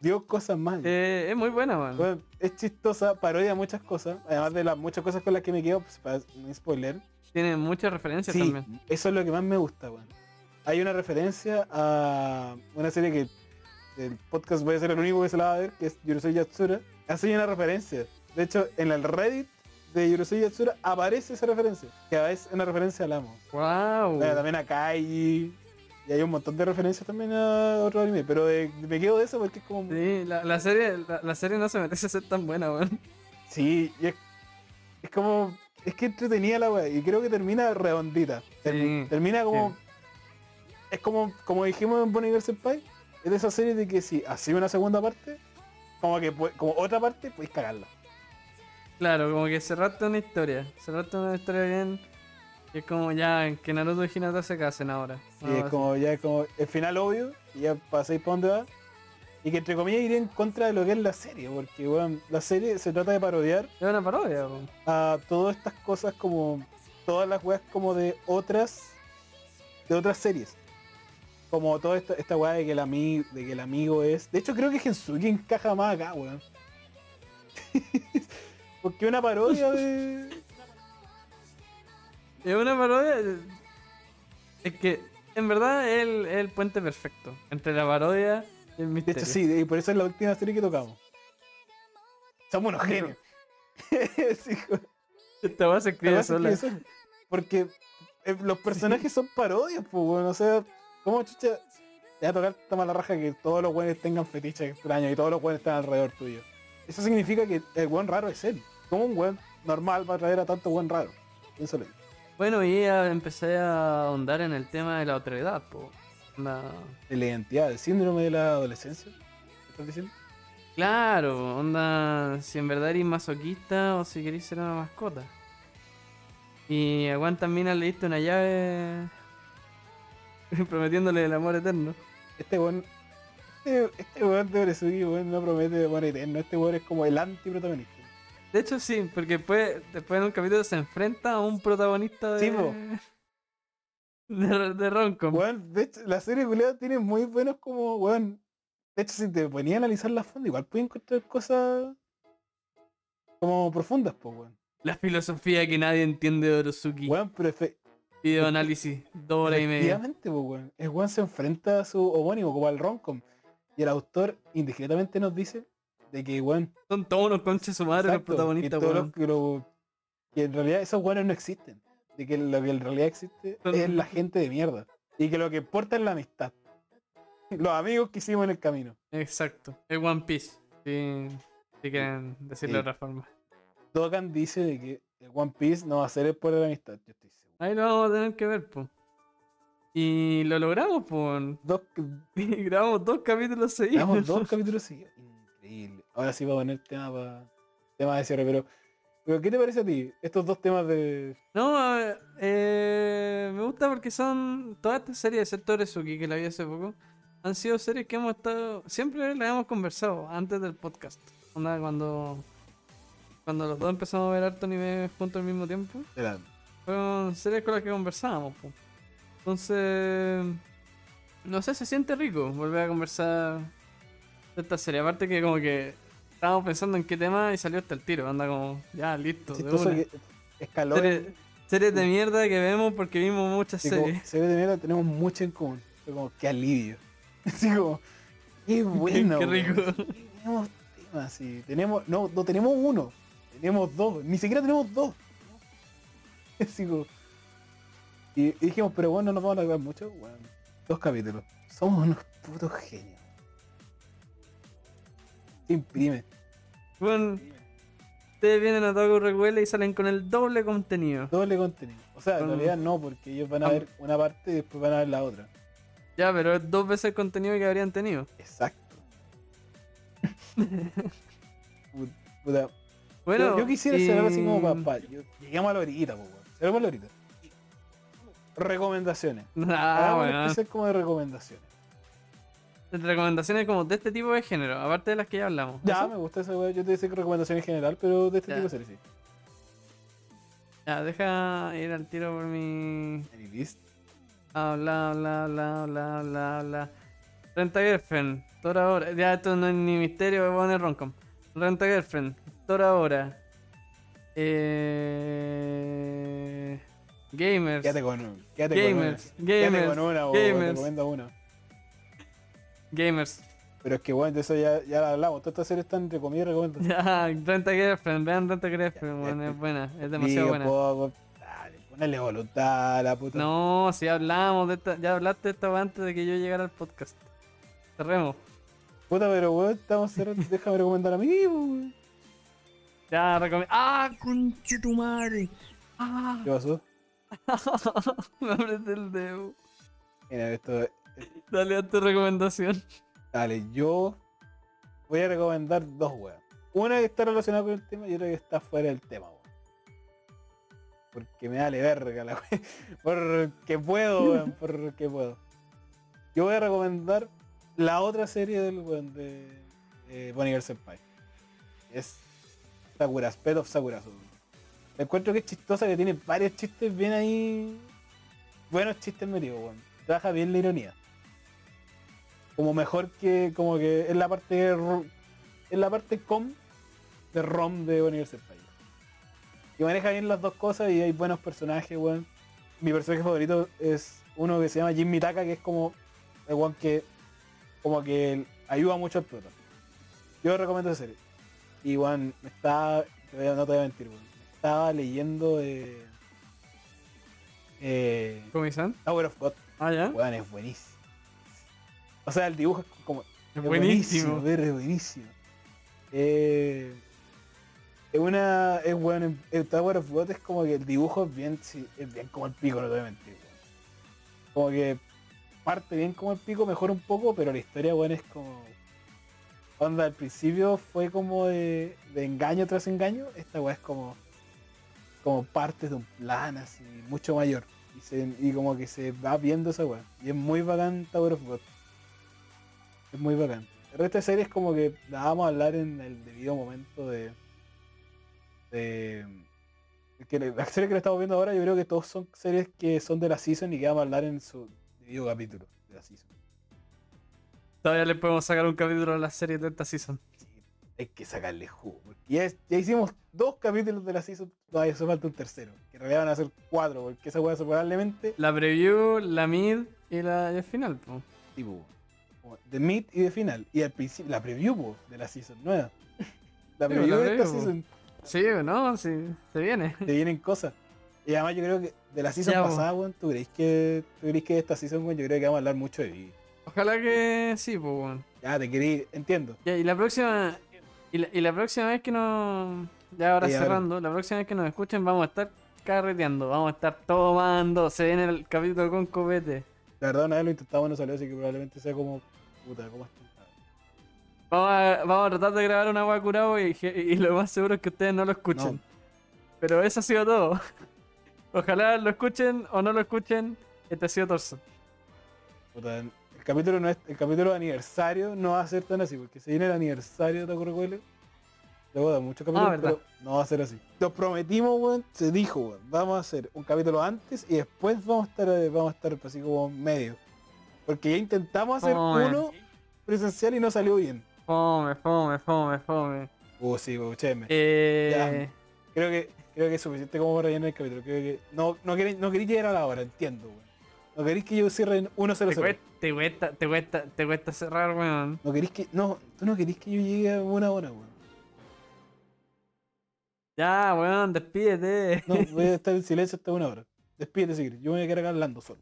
Dio cosas mal. Eh, es muy buena, man. Bueno, es chistosa, parodia muchas cosas, además de las muchas cosas con las que me quedo, pues, para no spoiler. Tiene muchas referencias Sí, también. eso es lo que más me gusta, weón. Hay una referencia a una serie que el podcast voy a ser el único que se la va a ver, que es Yurusei Yatsura. Hace una referencia. De hecho, en el Reddit de Yurusei Yatsura aparece esa referencia, que es una referencia al amo. Wow. También a Kai. Y hay un montón de referencias también a otro anime, pero me quedo de eso porque es como... Sí, la, la serie, la, la serie no se merece ser tan buena, weón. Sí, y es, es como. Es que entretenía la weá. Y creo que termina redondita. Sí, termina como. Es como, como dijimos en Bonnie Senpai. Es de esa serie de que si así una segunda parte, como que como otra parte, podéis cagarla. Claro, como que cerraste una historia. Cerraste una historia bien. Y es como ya que Naruto y Hinata se casen ahora. Y Algo es así. como ya es como el final obvio. Y ya pasáis para dónde va. Y que entre comillas iría en contra de lo que es la serie. Porque weón, la serie se trata de parodiar Es una parodia, a todas estas cosas como todas las weas como de otras de otras series como toda esta, esta wea de que el amigo de que el amigo es de hecho creo que Gensuki encaja más acá weón porque una parodia de Es una parodia. Es que, en verdad, es el, el puente perfecto entre la parodia y el de misterio. hecho sí y por eso es la última serie que tocamos somos unos genios Sí, Esta weá se La escribe verdad es sola. porque eh, los personajes son parodias, pues, weón. O sea, ¿cómo chucha? Te va a tocar esta mala raja que todos los weones tengan fetiches extraños y todos los weones estén alrededor tuyo. Eso significa que el weón raro es él. Como un weón normal va a traer a tanto weón raro. Piénsalo. Bueno, y ya empecé a ahondar en el tema de la otredad, po. Onda- De la identidad, el síndrome de la adolescencia. ¿Qué estás diciendo? Claro, onda, si en verdad eres masoquista o si querés ser una mascota. Y a Juan también le diste una llave prometiéndole el amor eterno. Este weón. Este, este weón de Oresugi, weón, no promete amor eterno. Este weón es como el anti-protagonista. De hecho, sí, porque después, después en un capítulo se enfrenta a un protagonista de. Sí, po. de, de Roncom. Weón, de hecho, la serie culiada tiene muy buenos como, weón. De hecho, si te ponía a analizar la fondo, igual puedes encontrar cosas como profundas, pues, weón. La filosofía que nadie entiende de Orosuki. Weón, pero efe- Videoanálisis, dos horas y media. efectivamente, pues, weón. El weón se enfrenta a su homónimo, como al Roncom. Y el autor indiscretamente nos dice de que, weón, Son todos unos conches su madre los exacto, protagonistas, que, los que, lo- que en realidad esos weones no existen. De que lo que en realidad existe Son- es la gente de mierda. Y que lo que importa es la amistad. Los amigos que hicimos en el camino. Exacto. Es One Piece. Si, si quieren decirlo de otra forma. Dogan dice de que el One Piece no va a ser el por la amistad. Yo estoy. Ahí lo vamos a tener que ver, pues. Y lo logramos, pues. Dos, Grabamos dos capítulos seguidos. grabamos dos capítulos seguidos. Increíble. Ahora sí va a poner tema para tema de cierre, pero, pero ¿qué te parece a ti? Estos dos temas de. No, eh, me gusta porque son todas estas series, excepto Oresuki, que la vi hace poco, han sido series que hemos estado, siempre las hemos conversado antes del podcast. Onda, cuando, cuando los dos empezamos a ver harto anime juntos al mismo tiempo, Era- fueron series con las que conversábamos. po. Entonces, no sé, se siente rico volver a conversar de esta serie. Aparte que como que estábamos pensando en qué tema y salió hasta el tiro. Anda como, ya, listo. de una. que escaló. Series, series de mierda que vemos porque vimos muchas como, series. se ve de mierda, tenemos mucho en común. Fue como, qué alivio. Así como, qué bueno. qué rico. Sí, tenemos temas, sí. Tenemos, no, no tenemos uno, tenemos dos. Ni siquiera tenemos dos. Y, y dijimos, pero bueno, no nos vamos a alargar mucho. Bueno, dos capítulos. Somos unos putos genios. Se imprime. Bueno, ustedes vienen a Toku Recuela y salen con el doble contenido. Doble contenido. O sea, en realidad no, porque ellos van a ver una parte y después van a ver la otra. Ya, pero es dos veces el contenido que habrían tenido. Exacto. Put- Puta. Bueno, yo, yo quisiera hacer algo así como y- papá. Lleguemos a la horita, pues, weón. Cerremos la horita. Recomendaciones. Ah, bueno. especial como de recomendaciones. Recomendaciones como de este tipo de género, aparte de las que ya hablamos. Ya, ¿Eso? me gusta esa weá. Yo te decía recomendaciones en general, pero de este Ya. tipo de series, sí. Ya, deja ir al tiro por mi. List. Ah, bla, bla, bla, bla, bla, bla. Renta Girlfriend, Tora Hora. Ya, esto no es ni misterio, voy a poner Roncom. Renta Girlfriend, Tora Hora. Eh... Gamers. Quédate con, quédate Gamers, con una. Quédate gamers, con una. Te gamers. recomiendo una. Gamers. Pero es que, bueno, de eso ya, ya la hablamos. Todas estas series están entre comillas recomendadas. Ya, Renta Girlfriend, vean Renta Girlfriend, ya. es buena, es demasiado buena. Poco, dale, ponele voluntad a la puta. No, si hablamos de esta, ya hablaste de esto antes de que yo llegara al podcast. Cerremos. Puta, pero weón, estamos cerrando. Déjame recomendar a mí, weón. Ya, recomiendo. ¡Ah, conche tu madre! ¡Ah! ¿Qué pasó? Me apreté el dedo. Mira, esto. Dale a tu recomendación. Dale, yo voy a recomendar dos weas. Una que está relacionada con el tema y otra que está fuera del tema, weón. Porque me vale verga la wea. Porque puedo, weón, porque puedo. Yo voy a recomendar la otra serie del weón de eh, Bonnie Girl Senpai. Es Sakura, Sped of Sakura. Me encuentro que es chistosa, que tiene varios chistes bien ahí. Buenos chistes metidos, weón. Trabaja bien la ironía. Como mejor que. como que es la parte es la parte com de ROM de Girl Senpai. Y maneja bien las dos cosas y hay buenos personajes, weón. Mi personaje favorito es uno que se llama Jimmy Taka, que es como el weón que como que ayuda mucho al prota. Yo recomiendo esa serie. Y weón, a- no te voy a mentir, weón. Estaba leyendo eh, eh, ¿Comisan? Tower of God. Ah, ya. Weón, es buenísimo. O sea, el dibujo es como. Es buenísimo. es buenísimo. Eh, es una. Es bueno. El Tower of God es como que el dibujo es bien. es bien como el pico, no te voy a mentir, weón. Como que parte bien como el pico, mejora un poco, pero la historia, weón, es como. Onda, al principio fue como de, de engaño tras engaño. Esta weá es como. Como parte de un plan así, mucho mayor. Y, se- y como que se va viendo esa weá. Y es muy bacán Tower of God. Es muy bacán. El resto de series como que la vamos a hablar en el debido momento de. de que las series que le estamos viendo ahora yo creo que todos son series que son de la season y que vamos a hablar en su debido capítulo de la season. Todavía le podemos sacar un capítulo a la serie de esta season. Sí, hay que sacarle jugo. Porque ya, ya hicimos dos capítulos de la season, todavía hace falta un tercero. Que en realidad van a ser cuatro, porque esa weá probablemente La preview, la mid y, la, y el final. po. tipo como de mid y de final. Y al principio, la preview po, de la season nueva. La Sí, preview de esta po. season. Sí, ¿no? Sí, se viene. te vienen cosas. Y además yo creo que de la season Ya, po. pasada, weón, ¿tú crees que tú crees que de esta season, weón, yo creo que vamos a hablar mucho de? Ojalá que sí, pues, bueno. Ya, te quería ir, entiendo. Ya, y la próxima. Y la, y la próxima vez que nos. Ya ahora cerrando, la próxima vez que nos escuchen vamos a estar carreteando, vamos a estar tomando. Se viene el capítulo con copete. La verdad una vez lo intentamos no salió, así que probablemente sea como puta, esto. Vamos a, vamos a tratar de grabar una agua curado y, y lo más seguro es que ustedes no lo escuchen. No. Pero eso ha sido todo. Ojalá lo escuchen o no lo escuchen. Este ha sido Torso. Puta, capítulo no es, el capítulo de aniversario no va a ser tan así, porque si viene el aniversario de Taco Recuele, luego da muchos capítulos, Ah, ¿verdad? pero no va a ser así. Lo prometimos, weón, se dijo, weón, vamos a hacer un capítulo antes y después vamos a estar, eh, vamos a estar así como medio. Porque ya intentamos hacer uno presencial y no salió bien. Fome, fome, fome, fome. Uh, sí, weón, chévere. Eh, Creo que, creo que es suficiente como para rellenar el capítulo. Creo que no, no, queréis, no queréis llegar a la hora, entiendo, weón. No queréis que yo cierre en te, 1-0-0. cuesta, te, cuesta, te, cuesta, te cuesta cerrar, weón. No queréis que. No, tú no queréis que yo llegue a una hora, weón. Ya, weón, despídete. No, voy a estar en silencio hasta una hora. Despídete, si quieres. Yo me voy a quedar acá hablando solo.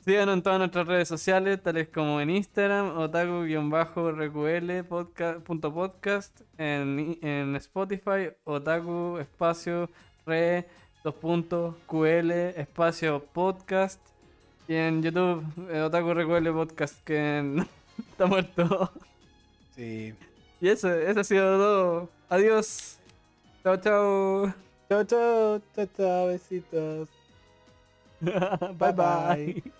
Síganos en todas nuestras redes sociales, tales como en Instagram, otaku-reql podcast, punto podcast, en, en Spotify, otaku espacio re dos puntos ql espacio podcast y en YouTube eh, otaku reql podcast que está muerto. Sí. Y eso, eso ha sido todo. Adiós. Chao, chao. Chao, chao, chao, chao, besitos. bye. bye. bye.